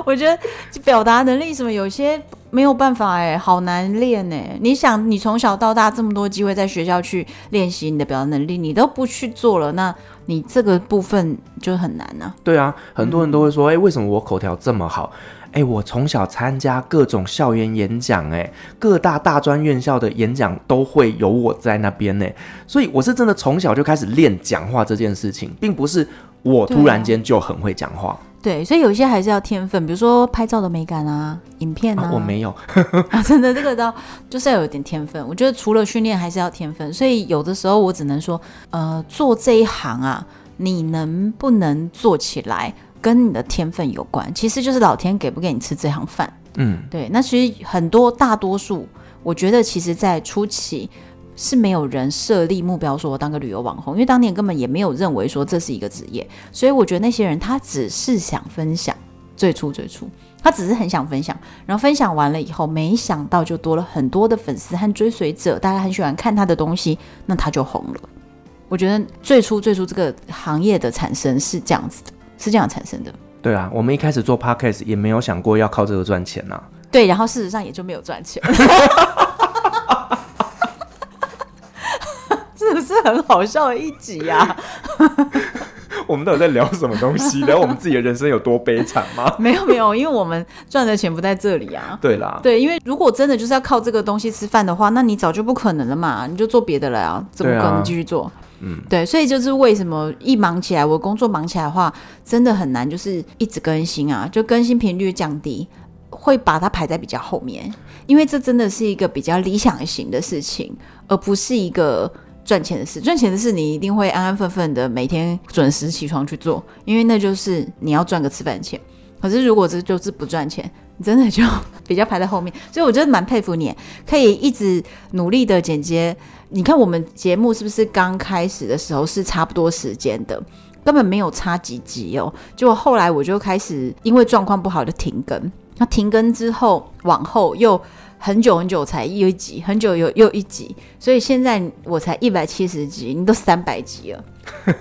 我觉得表达能力什么有些没有办法哎，好难练哎。你想，你从小到大这么多机会在学校去练习你的表达能力，你都不去做了，那你这个部分就很难呢、啊。对啊，很多人都会说，哎、嗯，为什么我口条这么好？哎，我从小参加各种校园演讲，哎，各大大专院校的演讲都会有我在那边呢，所以我是真的从小就开始练讲话这件事情，并不是我突然间就很会讲话。对，所以有一些还是要天分，比如说拍照的美感啊，影片啊，啊我没有 啊，真的这个倒就是要有点天分。我觉得除了训练，还是要天分。所以有的时候我只能说，呃，做这一行啊，你能不能做起来，跟你的天分有关。其实就是老天给不给你吃这行饭。嗯，对。那其实很多大多数，我觉得其实在初期。是没有人设立目标说我当个旅游网红，因为当年根本也没有认为说这是一个职业，所以我觉得那些人他只是想分享，最初最初他只是很想分享，然后分享完了以后，没想到就多了很多的粉丝和追随者，大家很喜欢看他的东西，那他就红了。我觉得最初最初这个行业的产生是这样子的，是这样产生的。对啊，我们一开始做 podcast 也没有想过要靠这个赚钱呐、啊。对，然后事实上也就没有赚钱。是不是很好笑的一集呀、啊？我们到底在聊什么东西？聊我们自己的人生有多悲惨吗？没有没有，因为我们赚的钱不在这里啊。对啦，对，因为如果真的就是要靠这个东西吃饭的话，那你早就不可能了嘛，你就做别的了啊，怎么可能继续做？对，所以就是为什么一忙起来，我工作忙起来的话，真的很难，就是一直更新啊，就更新频率降低，会把它排在比较后面，因为这真的是一个比较理想型的事情，而不是一个。赚钱的事，赚钱的事，你一定会安安分分的每天准时起床去做，因为那就是你要赚个吃饭钱。可是如果这就是不赚钱，你真的就 比较排在后面。所以我觉得蛮佩服你，可以一直努力的剪接。你看我们节目是不是刚开始的时候是差不多时间的，根本没有差几集哦。结果后来我就开始因为状况不好就停更，那停更之后往后又。很久很久才又一集，很久又又一集，所以现在我才一百七十集，你都三百集了，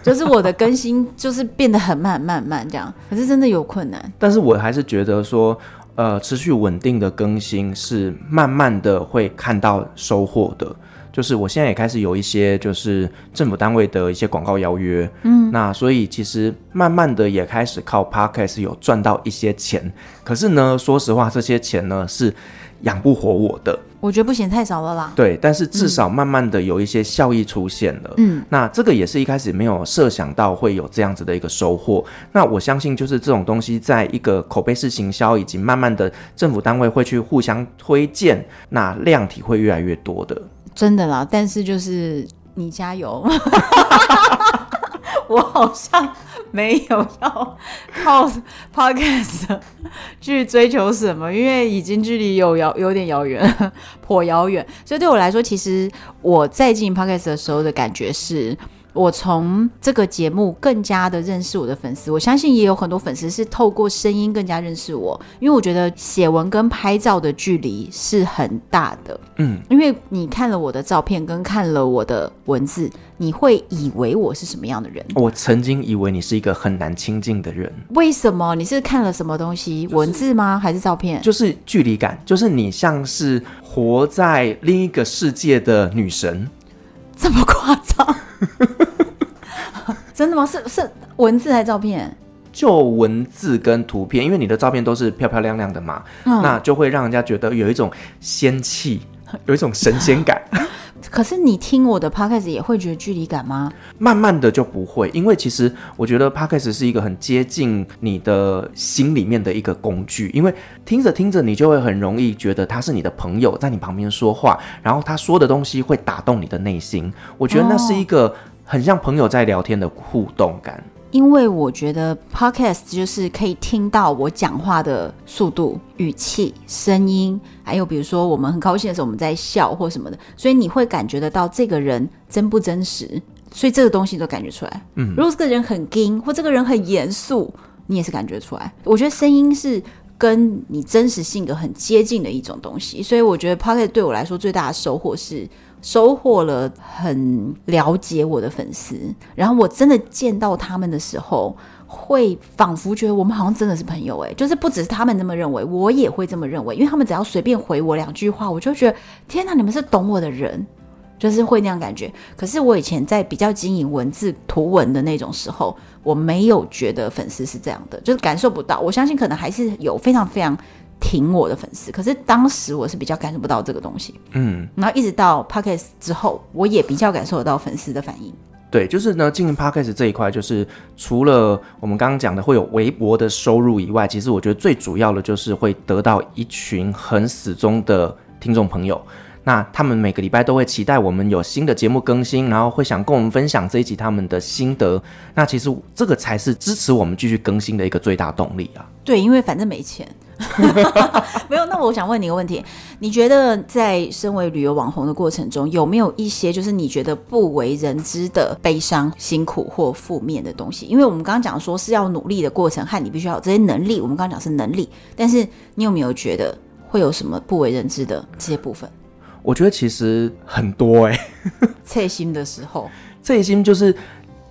就是我的更新就是变得很慢很慢很慢这样，可是真的有困难。但是我还是觉得说，呃，持续稳定的更新是慢慢的会看到收获的。就是我现在也开始有一些就是政府单位的一些广告邀约，嗯，那所以其实慢慢的也开始靠 Podcast 有赚到一些钱。可是呢，说实话，这些钱呢是养不活我的。我觉得不嫌太少了啦。对，但是至少慢慢的有一些效益出现了。嗯，那这个也是一开始没有设想到会有这样子的一个收获。那我相信就是这种东西，在一个口碑式行销以及慢慢的政府单位会去互相推荐，那量体会越来越多的。真的啦，但是就是你加油，我好像没有要靠 podcast 去追求什么，因为已经距离有遥有点遥远，颇遥远，所以对我来说，其实我在进 podcast 的时候的感觉是。我从这个节目更加的认识我的粉丝，我相信也有很多粉丝是透过声音更加认识我，因为我觉得写文跟拍照的距离是很大的，嗯，因为你看了我的照片跟看了我的文字，你会以为我是什么样的人？我曾经以为你是一个很难亲近的人，为什么？你是看了什么东西？就是、文字吗？还是照片？就是距离感，就是你像是活在另一个世界的女神，这么夸张？真的吗？是是文字还是照片？就文字跟图片，因为你的照片都是漂漂亮亮的嘛，嗯、那就会让人家觉得有一种仙气，有一种神仙感。可是你听我的 podcast 也会觉得距离感吗？慢慢的就不会，因为其实我觉得 podcast 是一个很接近你的心里面的一个工具，因为听着听着你就会很容易觉得他是你的朋友，在你旁边说话，然后他说的东西会打动你的内心。我觉得那是一个。哦很像朋友在聊天的互动感，因为我觉得 podcast 就是可以听到我讲话的速度、语气、声音，还有比如说我们很高兴的时候我们在笑或什么的，所以你会感觉得到这个人真不真实，所以这个东西都感觉出来。嗯，如果这个人很硬或这个人很严肃，你也是感觉出来。我觉得声音是跟你真实性格很接近的一种东西，所以我觉得 podcast 对我来说最大的收获是。收获了很了解我的粉丝，然后我真的见到他们的时候，会仿佛觉得我们好像真的是朋友诶，就是不只是他们那么认为，我也会这么认为，因为他们只要随便回我两句话，我就觉得天哪，你们是懂我的人，就是会那样感觉。可是我以前在比较经营文字图文的那种时候，我没有觉得粉丝是这样的，就是感受不到。我相信可能还是有非常非常。挺我的粉丝，可是当时我是比较感受不到这个东西，嗯，然后一直到 Podcast 之后，我也比较感受得到粉丝的反应。对，就是呢，经营 Podcast 这一块，就是除了我们刚刚讲的会有微薄的收入以外，其实我觉得最主要的就是会得到一群很死忠的听众朋友。那他们每个礼拜都会期待我们有新的节目更新，然后会想跟我们分享这一集他们的心得。那其实这个才是支持我们继续更新的一个最大动力啊。对，因为反正没钱。没有，那我想问你一个问题：你觉得在身为旅游网红的过程中，有没有一些就是你觉得不为人知的悲伤、辛苦或负面的东西？因为我们刚刚讲说是要努力的过程，和你必须要有这些能力。我们刚刚讲是能力，但是你有没有觉得会有什么不为人知的这些部分？我觉得其实很多哎、欸，切心的时候，测心就是，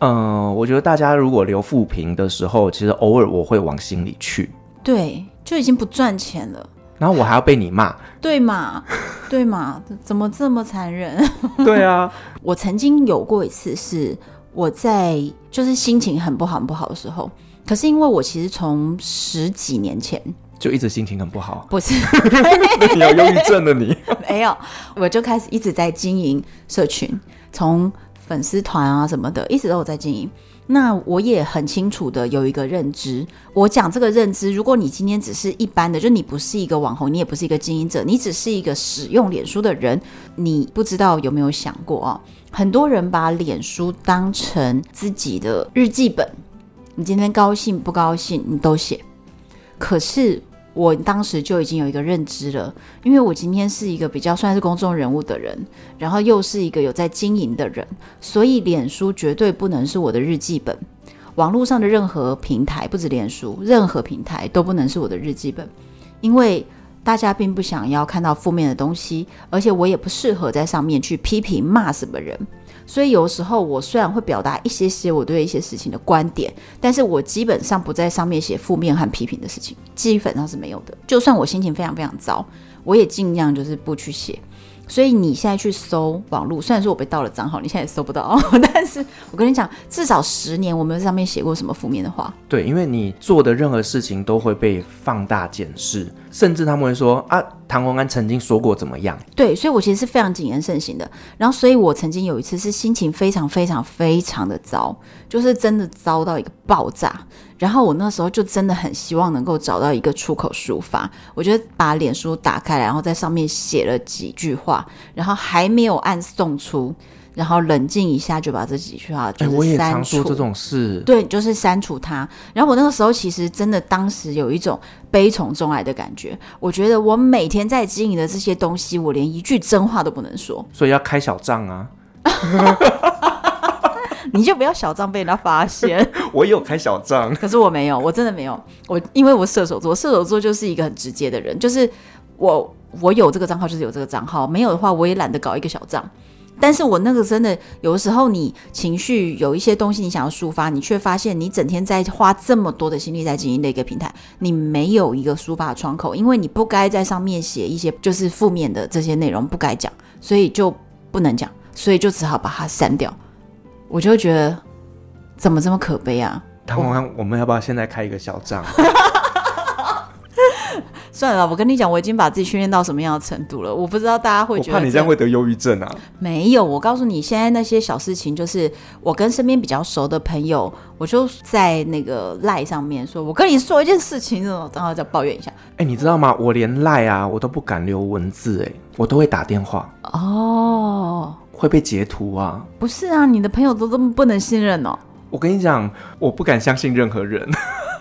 嗯、呃，我觉得大家如果留负评的时候，其实偶尔我会往心里去。对，就已经不赚钱了，然后我还要被你骂，对嘛？对嘛？怎么这么残忍？对啊，我曾经有过一次是我在就是心情很不好很不好的时候，可是因为我其实从十几年前。就一直心情很不好，不是？你有忧郁症的你？没有，我就开始一直在经营社群，从粉丝团啊什么的，一直都有在经营。那我也很清楚的有一个认知，我讲这个认知，如果你今天只是一般的，就你不是一个网红，你也不是一个经营者，你只是一个使用脸书的人，你不知道有没有想过啊？很多人把脸书当成自己的日记本，你今天高兴不高兴，你都写，可是。我当时就已经有一个认知了，因为我今天是一个比较算是公众人物的人，然后又是一个有在经营的人，所以脸书绝对不能是我的日记本。网络上的任何平台，不止脸书，任何平台都不能是我的日记本，因为大家并不想要看到负面的东西，而且我也不适合在上面去批评骂什么人。所以有时候我虽然会表达一些些我对一些事情的观点，但是我基本上不在上面写负面和批评的事情，基本上是没有的。就算我心情非常非常糟，我也尽量就是不去写。所以你现在去搜网络，虽然说我被盗了账号，你现在也搜不到，但是我跟你讲，至少十年我没有上面写过什么负面的话。对，因为你做的任何事情都会被放大检视，甚至他们会说啊，唐宏安曾经说过怎么样。对，所以我其实是非常谨言慎行的。然后，所以我曾经有一次是心情非常非常非常的糟，就是真的糟到一个爆炸。然后我那时候就真的很希望能够找到一个出口抒发，我觉得把脸书打开来，然后在上面写了几句话，然后还没有按送出，然后冷静一下就把这几句话就是删除。我也常说这种事，对，就是删除它。然后我那个时候其实真的当时有一种悲从中来的感觉，我觉得我每天在经营的这些东西，我连一句真话都不能说，所以要开小账啊。你就不要小账被人家发现。我有开小账，可是我没有，我真的没有。我因为我射手座，射手座就是一个很直接的人，就是我我有这个账号就是有这个账号，没有的话我也懒得搞一个小账。但是我那个真的有的时候，你情绪有一些东西你想要抒发，你却发现你整天在花这么多的心力在经营的一个平台，你没有一个抒发的窗口，因为你不该在上面写一些就是负面的这些内容，不该讲，所以就不能讲，所以就只好把它删掉。我就觉得怎么这么可悲啊！唐宏安，我们要不要现在开一个小账？算了，我跟你讲，我已经把自己训练到什么样的程度了。我不知道大家会觉得，我怕你这样会得忧郁症啊！没有，我告诉你，现在那些小事情，就是我跟身边比较熟的朋友，我就在那个赖上面说，我跟你说一件事情，然后再抱怨一下。哎、欸，你知道吗？我连赖啊，我都不敢留文字，哎，我都会打电话。哦。会被截图啊？不是啊，你的朋友都这么不能信任哦。我跟你讲，我不敢相信任何人。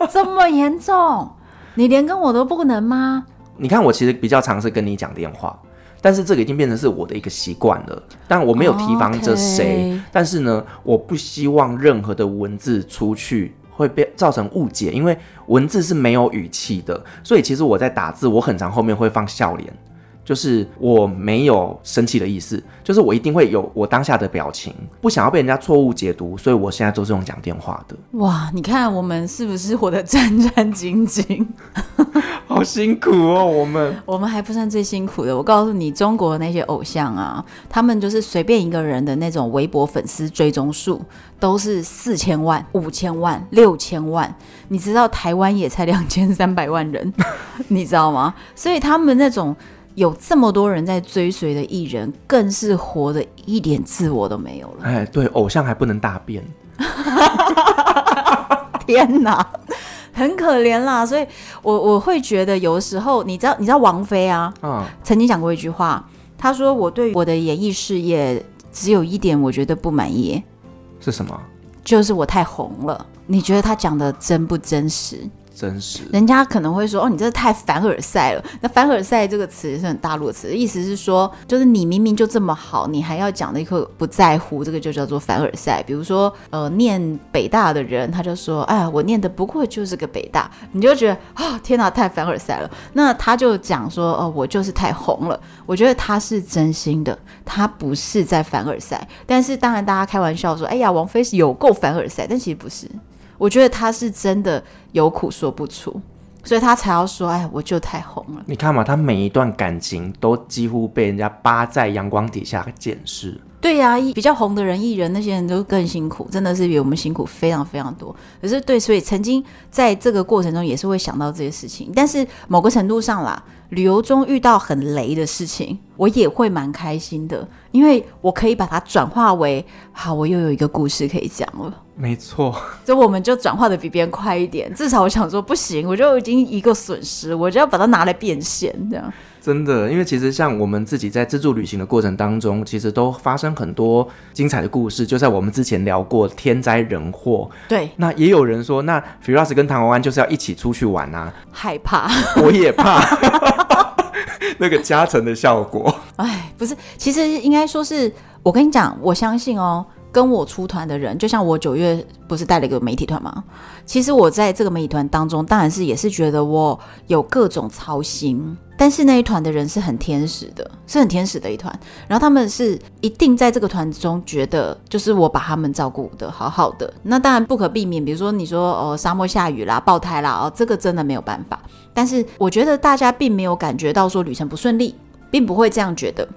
这么严重？你连跟我都不能吗？你看，我其实比较常是跟你讲电话，但是这个已经变成是我的一个习惯了。但我没有提防着谁，Okay. 但是呢，我不希望任何的文字出去会被造成误解，因为文字是没有语气的，所以其实我在打字，我很常后面会放笑脸。就是我没有生气的意思，就是我一定会有我当下的表情，不想要被人家错误解读，所以我现在都是用讲电话的。哇，你看我们是不是活得战战兢兢？好辛苦哦，我们 我们还不算最辛苦的。我告诉你，中国的那些偶像啊，他们就是随便一个人的那种微博粉丝追踪数都是四千万、五千万、六千万。你知道台湾也才两千三百万人，你知道吗？所以他们那种。有这么多人在追随的艺人，更是活得一点自我都没有了。哎，对，偶像还不能大便，天哪，很可怜啦。所以我我会觉得，有的时候，你知道，你知道王菲啊，嗯，曾经讲过一句话，她说：“我对我的演艺事业只有一点，我觉得不满意，是什么？就是我太红了。”你觉得她讲的真不真实？真实，人家可能会说：“哦，你这太凡尔赛了。”那“凡尔赛”这个词是很大陆的词，意思是说，就是你明明就这么好，你还要讲那一刻不在乎，这个就叫做凡尔赛。比如说，呃，念北大的人，他就说：“哎呀，我念的不过就是个北大。”你就觉得、哦，天哪，太凡尔赛了。那他就讲说：“哦，我就是太红了。”我觉得他是真心的，他不是在凡尔赛。但是当然，大家开玩笑说：“哎呀，王菲是有够凡尔赛。”但其实不是。我觉得他是真的有苦说不出，所以他才要说：“哎，我就太红了。”你看嘛，他每一段感情都几乎被人家扒在阳光底下检视。对呀、啊，比较红的人、艺人那些人都更辛苦，真的是比我们辛苦非常非常多。可是对，所以曾经在这个过程中也是会想到这些事情。但是某个程度上啦，旅游中遇到很雷的事情，我也会蛮开心的，因为我可以把它转化为好，我又有一个故事可以讲了。没错，所以我们就转化的比别人快一点。至少我想说，不行，我就已经一个损失，我就要把它拿来变现，这样。真的，因为其实像我们自己在自助旅行的过程当中，其实都发生很多精彩的故事。就在我们之前聊过天灾人祸，对，那也有人说，那 Firas 跟唐湾就是要一起出去玩啊，害怕，我也怕，那个加成的效果。哎，不是，其实应该说是我跟你讲，我相信哦。跟我出团的人，就像我九月不是带了一个媒体团吗？其实我在这个媒体团当中，当然是也是觉得我有各种操心，但是那一团的人是很天使的，是很天使的一团。然后他们是一定在这个团中觉得，就是我把他们照顾得好好的。那当然不可避免，比如说你说哦沙漠下雨啦、爆胎啦，哦这个真的没有办法。但是我觉得大家并没有感觉到说旅程不顺利，并不会这样觉得。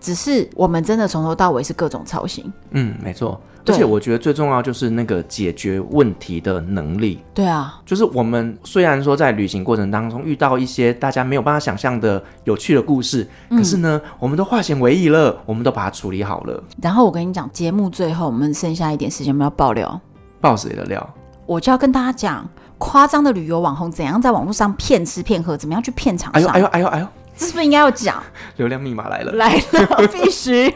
只是我们真的从头到尾是各种操心，嗯，没错。而且我觉得最重要就是那个解决问题的能力。对啊，就是我们虽然说在旅行过程当中遇到一些大家没有办法想象的有趣的故事，嗯，可是呢，我们都化险为夷了，我们都把它处理好了。然后我跟你讲，节目最后我们剩下一点时间，我们要爆料，爆谁的料？我就要跟大家讲，夸张的旅游网红怎样在网络上骗吃骗喝，怎么样去骗厂商。哎呦哎呦哎呦哎呦！这是不是应该要讲？流量密码来了，来了，必须。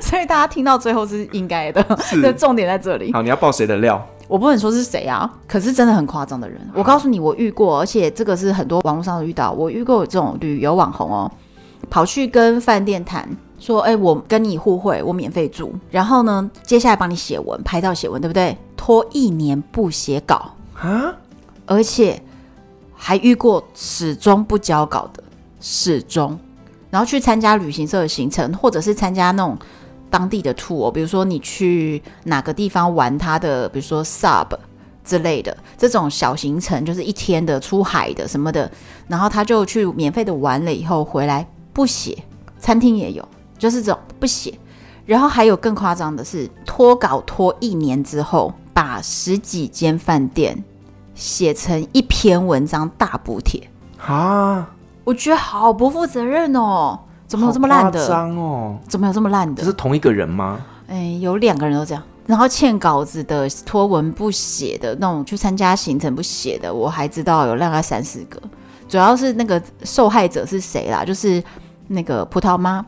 所以大家听到最后是应该的，是重点在这里。好，你要爆谁的料？我不能说是谁啊，可是真的很夸张的人。我告诉你，我遇过，而且这个是很多网络上都遇到。我遇过这种旅游网红哦，跑去跟饭店谈说：“哎，我跟你互惠，我免费住，然后呢，接下来帮你写文，拍照写文，对不对？拖一年不写稿啊，而且还遇过始终不交稿的。”始终，然后去参加旅行社的行程，或者是参加那种当地的 tour，比如说你去哪个地方玩，他的比如说 sub 之类的这种小行程，就是一天的出海的什么的，然后他就去免费的玩了以后回来不写，餐厅也有，就是这种不写，然后还有更夸张的是拖稿拖一年之后，把十几间饭店写成一篇文章大补贴啊。我觉得好不负责任哦！怎么有这么烂的？脏哦！怎么有这么烂的？这是同一个人吗？哎，有两个人都这样。然后欠稿子的、拖文不写的那种，去参加行程不写的，我还知道有大概三四个。主要是那个受害者是谁啦？就是那个葡萄妈。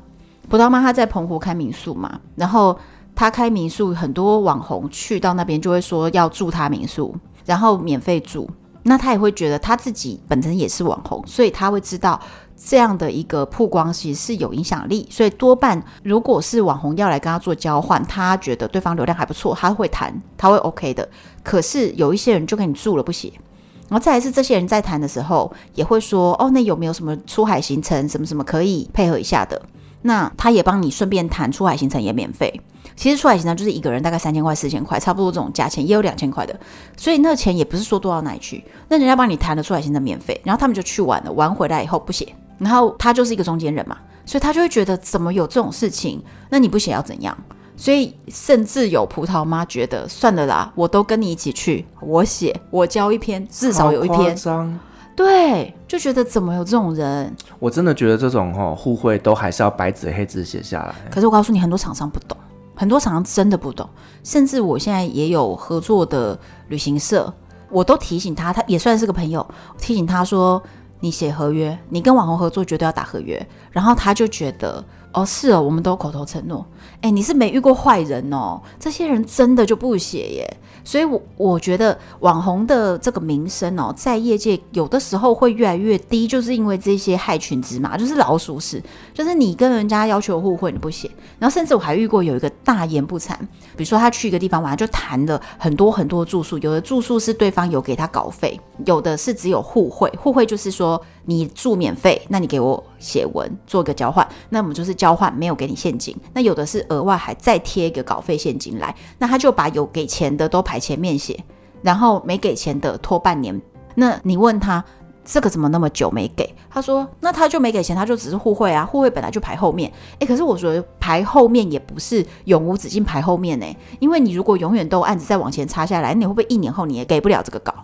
葡萄妈她在澎湖开民宿嘛，然后她开民宿，很多网红去到那边就会说要住她民宿，然后免费住。那他也会觉得他自己本身也是网红，所以他会知道这样的一个曝光其实是有影响力，所以多半如果是网红要来跟他做交换，他觉得对方流量还不错，他会谈，他会 OK 的。可是有一些人就跟你住了不写，然后再来是这些人在谈的时候也会说，哦，那有没有什么出海行程什么什么可以配合一下的？那他也帮你顺便谈出海行程也免费。其实出海行程就是一个人大概三千块四千块，差不多这种价钱，也有两千块的，所以那钱也不是说多到哪里去。那人家帮你谈了出海行程免费，然后他们就去玩了，玩回来以后不写，然后他就是一个中间人嘛，所以他就会觉得怎么有这种事情？那你不写要怎样？所以甚至有葡萄妈觉得算了啦，我都跟你一起去，我写我交一篇，至少有一篇。对，就觉得怎么有这种人？我真的觉得这种哈互惠都还是要白纸黑字写下来。可是我告诉你，很多厂商不懂，很多厂商真的不懂，甚至我现在也有合作的旅行社，我都提醒他，他也算是个朋友，提醒他说，你写合约，你跟网红合作绝对要打合约，然后他就觉得。哦，是哦，我们都口头承诺。哎，你是没遇过坏人哦，这些人真的就不写耶。所以我，我觉得网红的这个名声哦，在业界有的时候会越来越低，就是因为这些害群之马，就是老鼠屎，就是你跟人家要求互惠你不写，然后甚至我还遇过有一个大言不惭，比如说他去一个地方玩，就谈了很多很多住宿，有的住宿是对方有给他稿费，有的是只有互惠，互惠就是说你住免费，那你给我写文做个交换，那我们就是交换，没有给你现金，那有的是额外还再贴一个稿费现金来，那他就把有给钱的都排。前面写，然后没给钱的拖半年。那你问他这个怎么那么久没给？他说那他就没给钱，他就只是互惠啊，互惠本来就排后面。诶，可是我说排后面也不是永无止境排后面呢，因为你如果永远都案子再往前插下来，你会不会一年后你也给不了这个稿？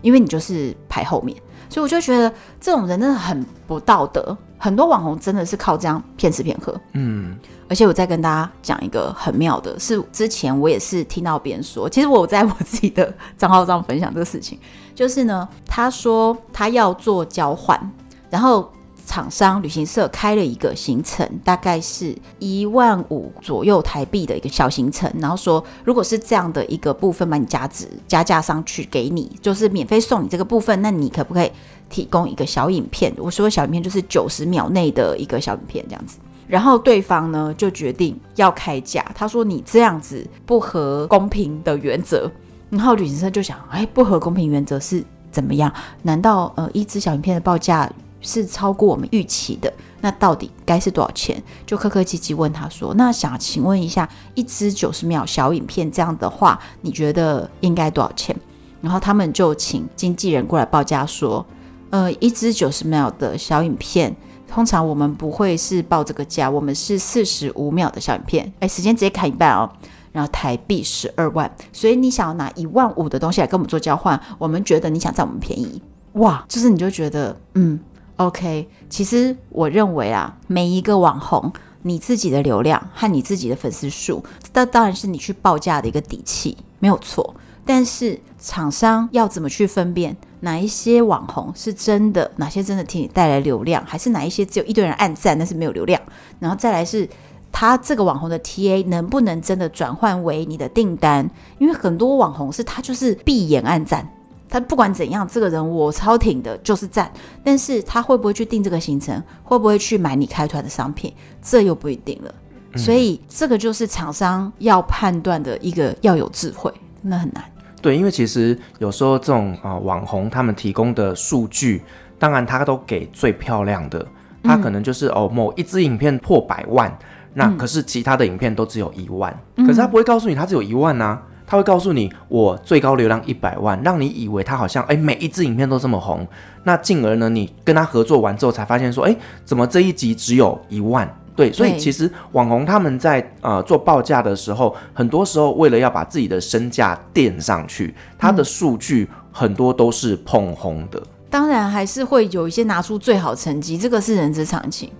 因为你就是排后面。所以我就觉得这种人真的很不道德。很多网红真的是靠这样骗吃骗喝。嗯。而且我再跟大家讲一个很妙的，是之前我也是听到别人说，其实我在我自己的 账号上分享这个事情，就是呢，他说他要做交换，然后厂商旅行社开了一个行程，大概是一万五左右台币的一个小行程，然后说如果是这样的一个部分，把你加值加价上去给你，就是免费送你这个部分，那你可不可以提供一个小影片？我说小影片就是九十秒内的一个小影片，这样子。然后对方呢就决定要开价，他说你这样子不合公平的原则。然后旅行社就想，哎，不合公平原则是怎么样？难道呃一支小影片的报价是超过我们预期的？那到底该是多少钱？就客客气气问他说，那想请问一下，一支九十秒小影片这样的话，你觉得应该多少钱？然后他们就请经纪人过来报价说，呃，一支九十秒的小影片。通常我们不会是报这个价，我们是四十五秒的小影片，哎，时间直接砍一半哦，然后台币十二万，所以你想要拿一万五的东西来跟我们做交换，我们觉得你想占我们便宜，哇，就是你就觉得嗯，OK，其实我认为啊，每一个网红，你自己的流量和你自己的粉丝数，这当然是你去报价的一个底气，没有错，但是厂商要怎么去分辨？哪一些网红是真的？哪些真的替你带来流量？还是哪一些只有一堆人按赞，但是没有流量？然后再来是他这个网红的 TA 能不能真的转换为你的订单？因为很多网红是他就是闭眼按赞，他不管怎样，这个人我超挺的，就是赞。但是他会不会去定这个行程？会不会去买你开团的商品？这又不一定了。所以这个就是厂商要判断的一个要有智慧，真的很难。对，因为其实有时候这种啊、呃、网红他们提供的数据，当然他都给最漂亮的，他可能就是、嗯、哦某一支影片破百万，那可是其他的影片都只有一万，嗯、可是他不会告诉你他只有一万啊，他会告诉你我最高流量一百万，让你以为他好像哎每一支影片都这么红，那进而呢你跟他合作完之后才发现说哎怎么这一集只有一万。对，所以其实网红他们在呃做报价的时候，很多时候为了要把自己的身价垫上去，他的数据很多都是碰红的。当然还是会有一些拿出最好成绩，这个是人之常情。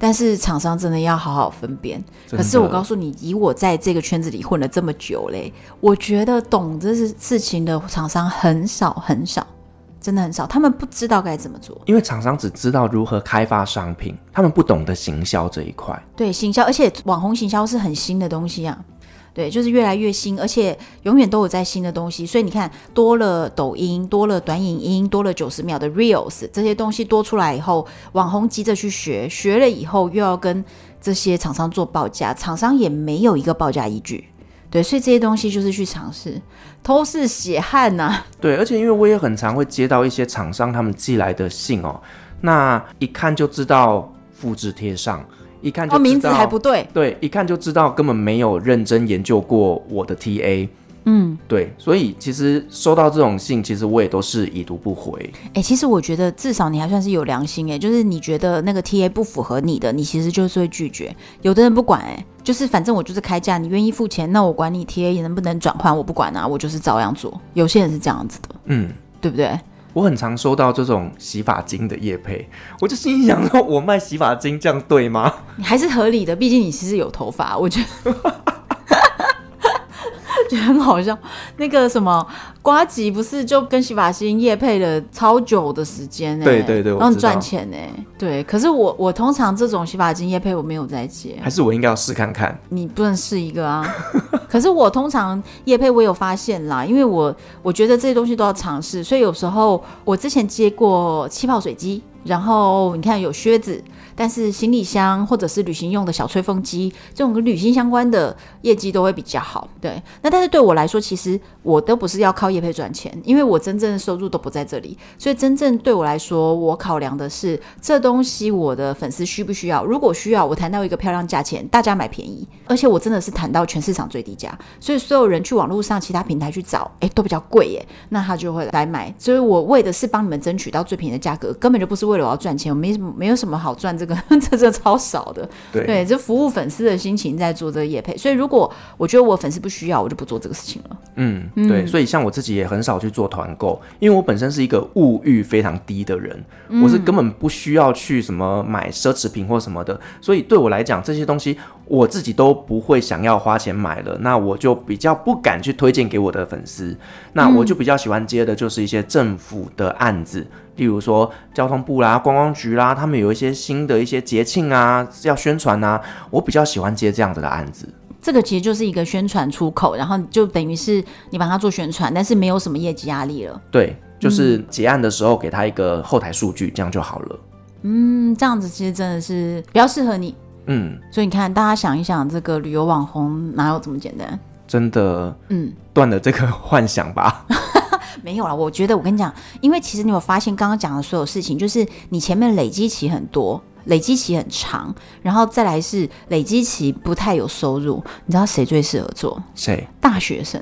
但是厂商真的要好好分辨。可是我告诉你，以我在这个圈子里混了这么久嘞，我觉得懂这些事情的厂商很少很少。真的很少，他们不知道该怎么做，因为厂商只知道如何开发商品，他们不懂得行销这一块。对，行销，而且网红行销是很新的东西啊，对，就是越来越新，而且永远都有在新的东西。所以你看，多了抖音，多了短影音，多了九十秒的 Reels，这些东西多出来以后，网红急着去学，学了以后又要跟这些厂商做报价，厂商也没有一个报价依据。对，所以这些东西就是去尝试，都是血汗呐、对，而且因为我也很常会接到一些厂商他们寄来的信哦，那一看就知道复制贴上，一看就知道、哦、名字还不对，对，一看就知道根本没有认真研究过我的 TA。嗯，对，所以其实收到这种信，其实我也都是已读不回。哎、欸，其实我觉得至少你还算是有良心哎，就是你觉得那个 TA 不符合你的，你其实就是会拒绝。有的人不管哎，就是反正我就是开价，你愿意付钱，那我管你 TA 能不能转换，我不管啊，我就是照样做。有些人是这样子的，嗯，对不对？我很常收到这种洗发精的业配，我就心想说，我卖洗发精这样对吗？你还是合理的，毕竟你其实有头发，我觉得。觉得很好笑，那个什么瓜吉不是就跟洗发精夜配了超久的时间呢？对对对，然后赚钱呢。对，可是我我通常这种洗发精夜配我没有在接，还是我应该要试看看？你不能试一个啊！可是我通常夜配我有发现啦，因为我我觉得这些东西都要尝试，所以有时候我之前接过气泡水机，然后你看有靴子。但是行李箱或者是旅行用的小吹风机，这种跟旅行相关的业绩都会比较好。对，那但是对我来说，其实我都不是要靠业配赚钱，因为我真正的收入都不在这里。所以真正对我来说，我考量的是这东西我的粉丝需不需要。如果需要，我谈到一个漂亮价钱，大家买便宜，而且我真的是谈到全市场最低价，所以所有人去网络上其他平台去找，哎，都比较贵耶，那他就会来买。所以我为的是帮你们争取到最便宜的价格，根本就不是为了我要赚钱，我没什么没有什么好赚这个。这这超少的，对，对，这服务粉丝的心情在做这个业配，所以如果我觉得我粉丝不需要，我就不做这个事情了。嗯，对，所以像我自己也很少去做团购，因为我本身是一个物欲非常低的人，嗯、我是根本不需要去什么买奢侈品或什么的，所以对我来讲这些东西我自己都不会想要花钱买了，那我就比较不敢去推荐给我的粉丝，那我就比较喜欢接的就是一些政府的案子。例如说交通部啦、观光局啦，他们有一些新的一些节庆啊，要宣传啊，我比较喜欢接这样子的案子。这个其实就是一个宣传出口，然后就等于是你帮他做宣传，但是没有什么业绩压力了。对，就是结案的时候给他一个后台数据，嗯、这样就好了。嗯，这样子其实真的是比较适合你。嗯，所以你看，大家想一想，这个旅游网红哪有这么简单？真的，嗯，断了这个幻想吧。没有啦，我觉得我跟你讲，因为其实你有发现刚刚讲的所有事情，就是你前面累积起很多，累积期很长，然后再来是累积期不太有收入。你知道谁最适合做？谁？大学生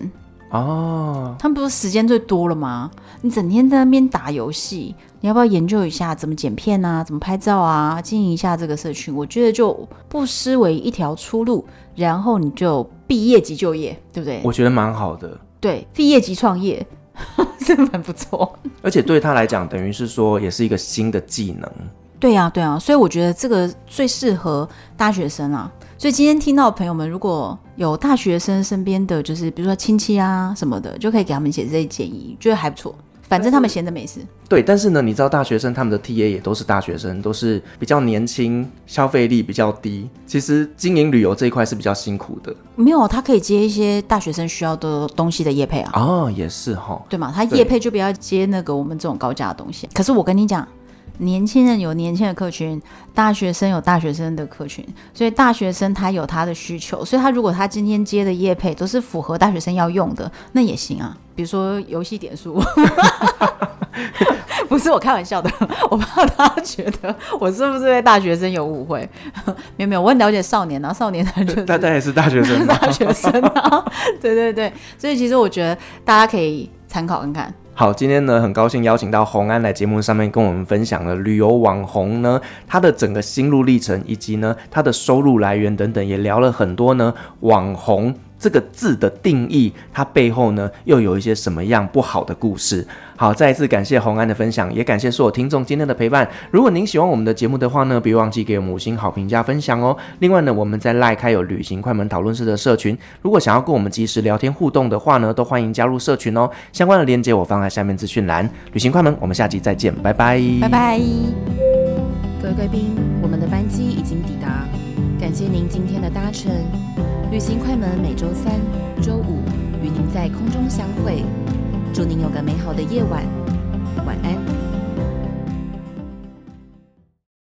哦，他们不是时间最多了吗？你整天在那边打游戏，你要不要研究一下怎么剪片啊，怎么拍照啊，经营一下这个社群？我觉得就不失为一条出路。然后你就毕业即就业，对不对？我觉得蛮好的。对，毕业即创业。是蛮不错，而且对他来讲，等于是说也是一个新的技能。对呀，对啊，所以我觉得这个最适合大学生啊。所以今天听到朋友们，如果有大学生身边的，就是比如说亲戚啊什么的，就可以给他们写这些建议，觉得还不错。反正他们闲着没事。对，但是呢，你知道大学生他们的 TA 也都是大学生，都是比较年轻，消费力比较低。其实经营旅游这一块是比较辛苦的。没有，他可以接一些大学生需要的东西的业配啊。哦，也是哈。对嘛，他业配就不要接那个我们这种高价的东西。可是我跟你讲，年轻人有年轻的客群，大学生有大学生的客群，所以大学生他有他的需求，所以他如果他今天接的业配都是符合大学生要用的，那也行啊。比如说游戏点数，不是我开玩笑的，我怕大家觉得我是不是对大学生有误会？没有没有，我很了解少年啊，少年他就是大家也是大学生，大学生啊，对对对，所以其实我觉得大家可以参考看看。好，今天呢很高兴邀请到洪安来节目上面跟我们分享了旅游网红呢他的整个心路历程，以及呢他的收入来源等等，也聊了很多呢网红。这个字的定义，它背后呢又有一些什么样不好的故事？好，再一次感谢虹安的分享，也感谢所有听众今天的陪伴。如果您喜欢我们的节目的话呢，别忘记给我们五星好评加分享哦。另外呢，我们在赖开有旅行快门讨论室的社群，如果想要跟我们即时聊天互动的话呢，都欢迎加入社群哦。相关的链接我放在下面资讯栏。旅行快门，我们下期再见，拜拜，拜拜。各位贵宾，我们的班机已经抵达，感谢您今天的搭乘。旅行快门每周三、周五与您在空中相会，祝您有个美好的夜晚，晚安。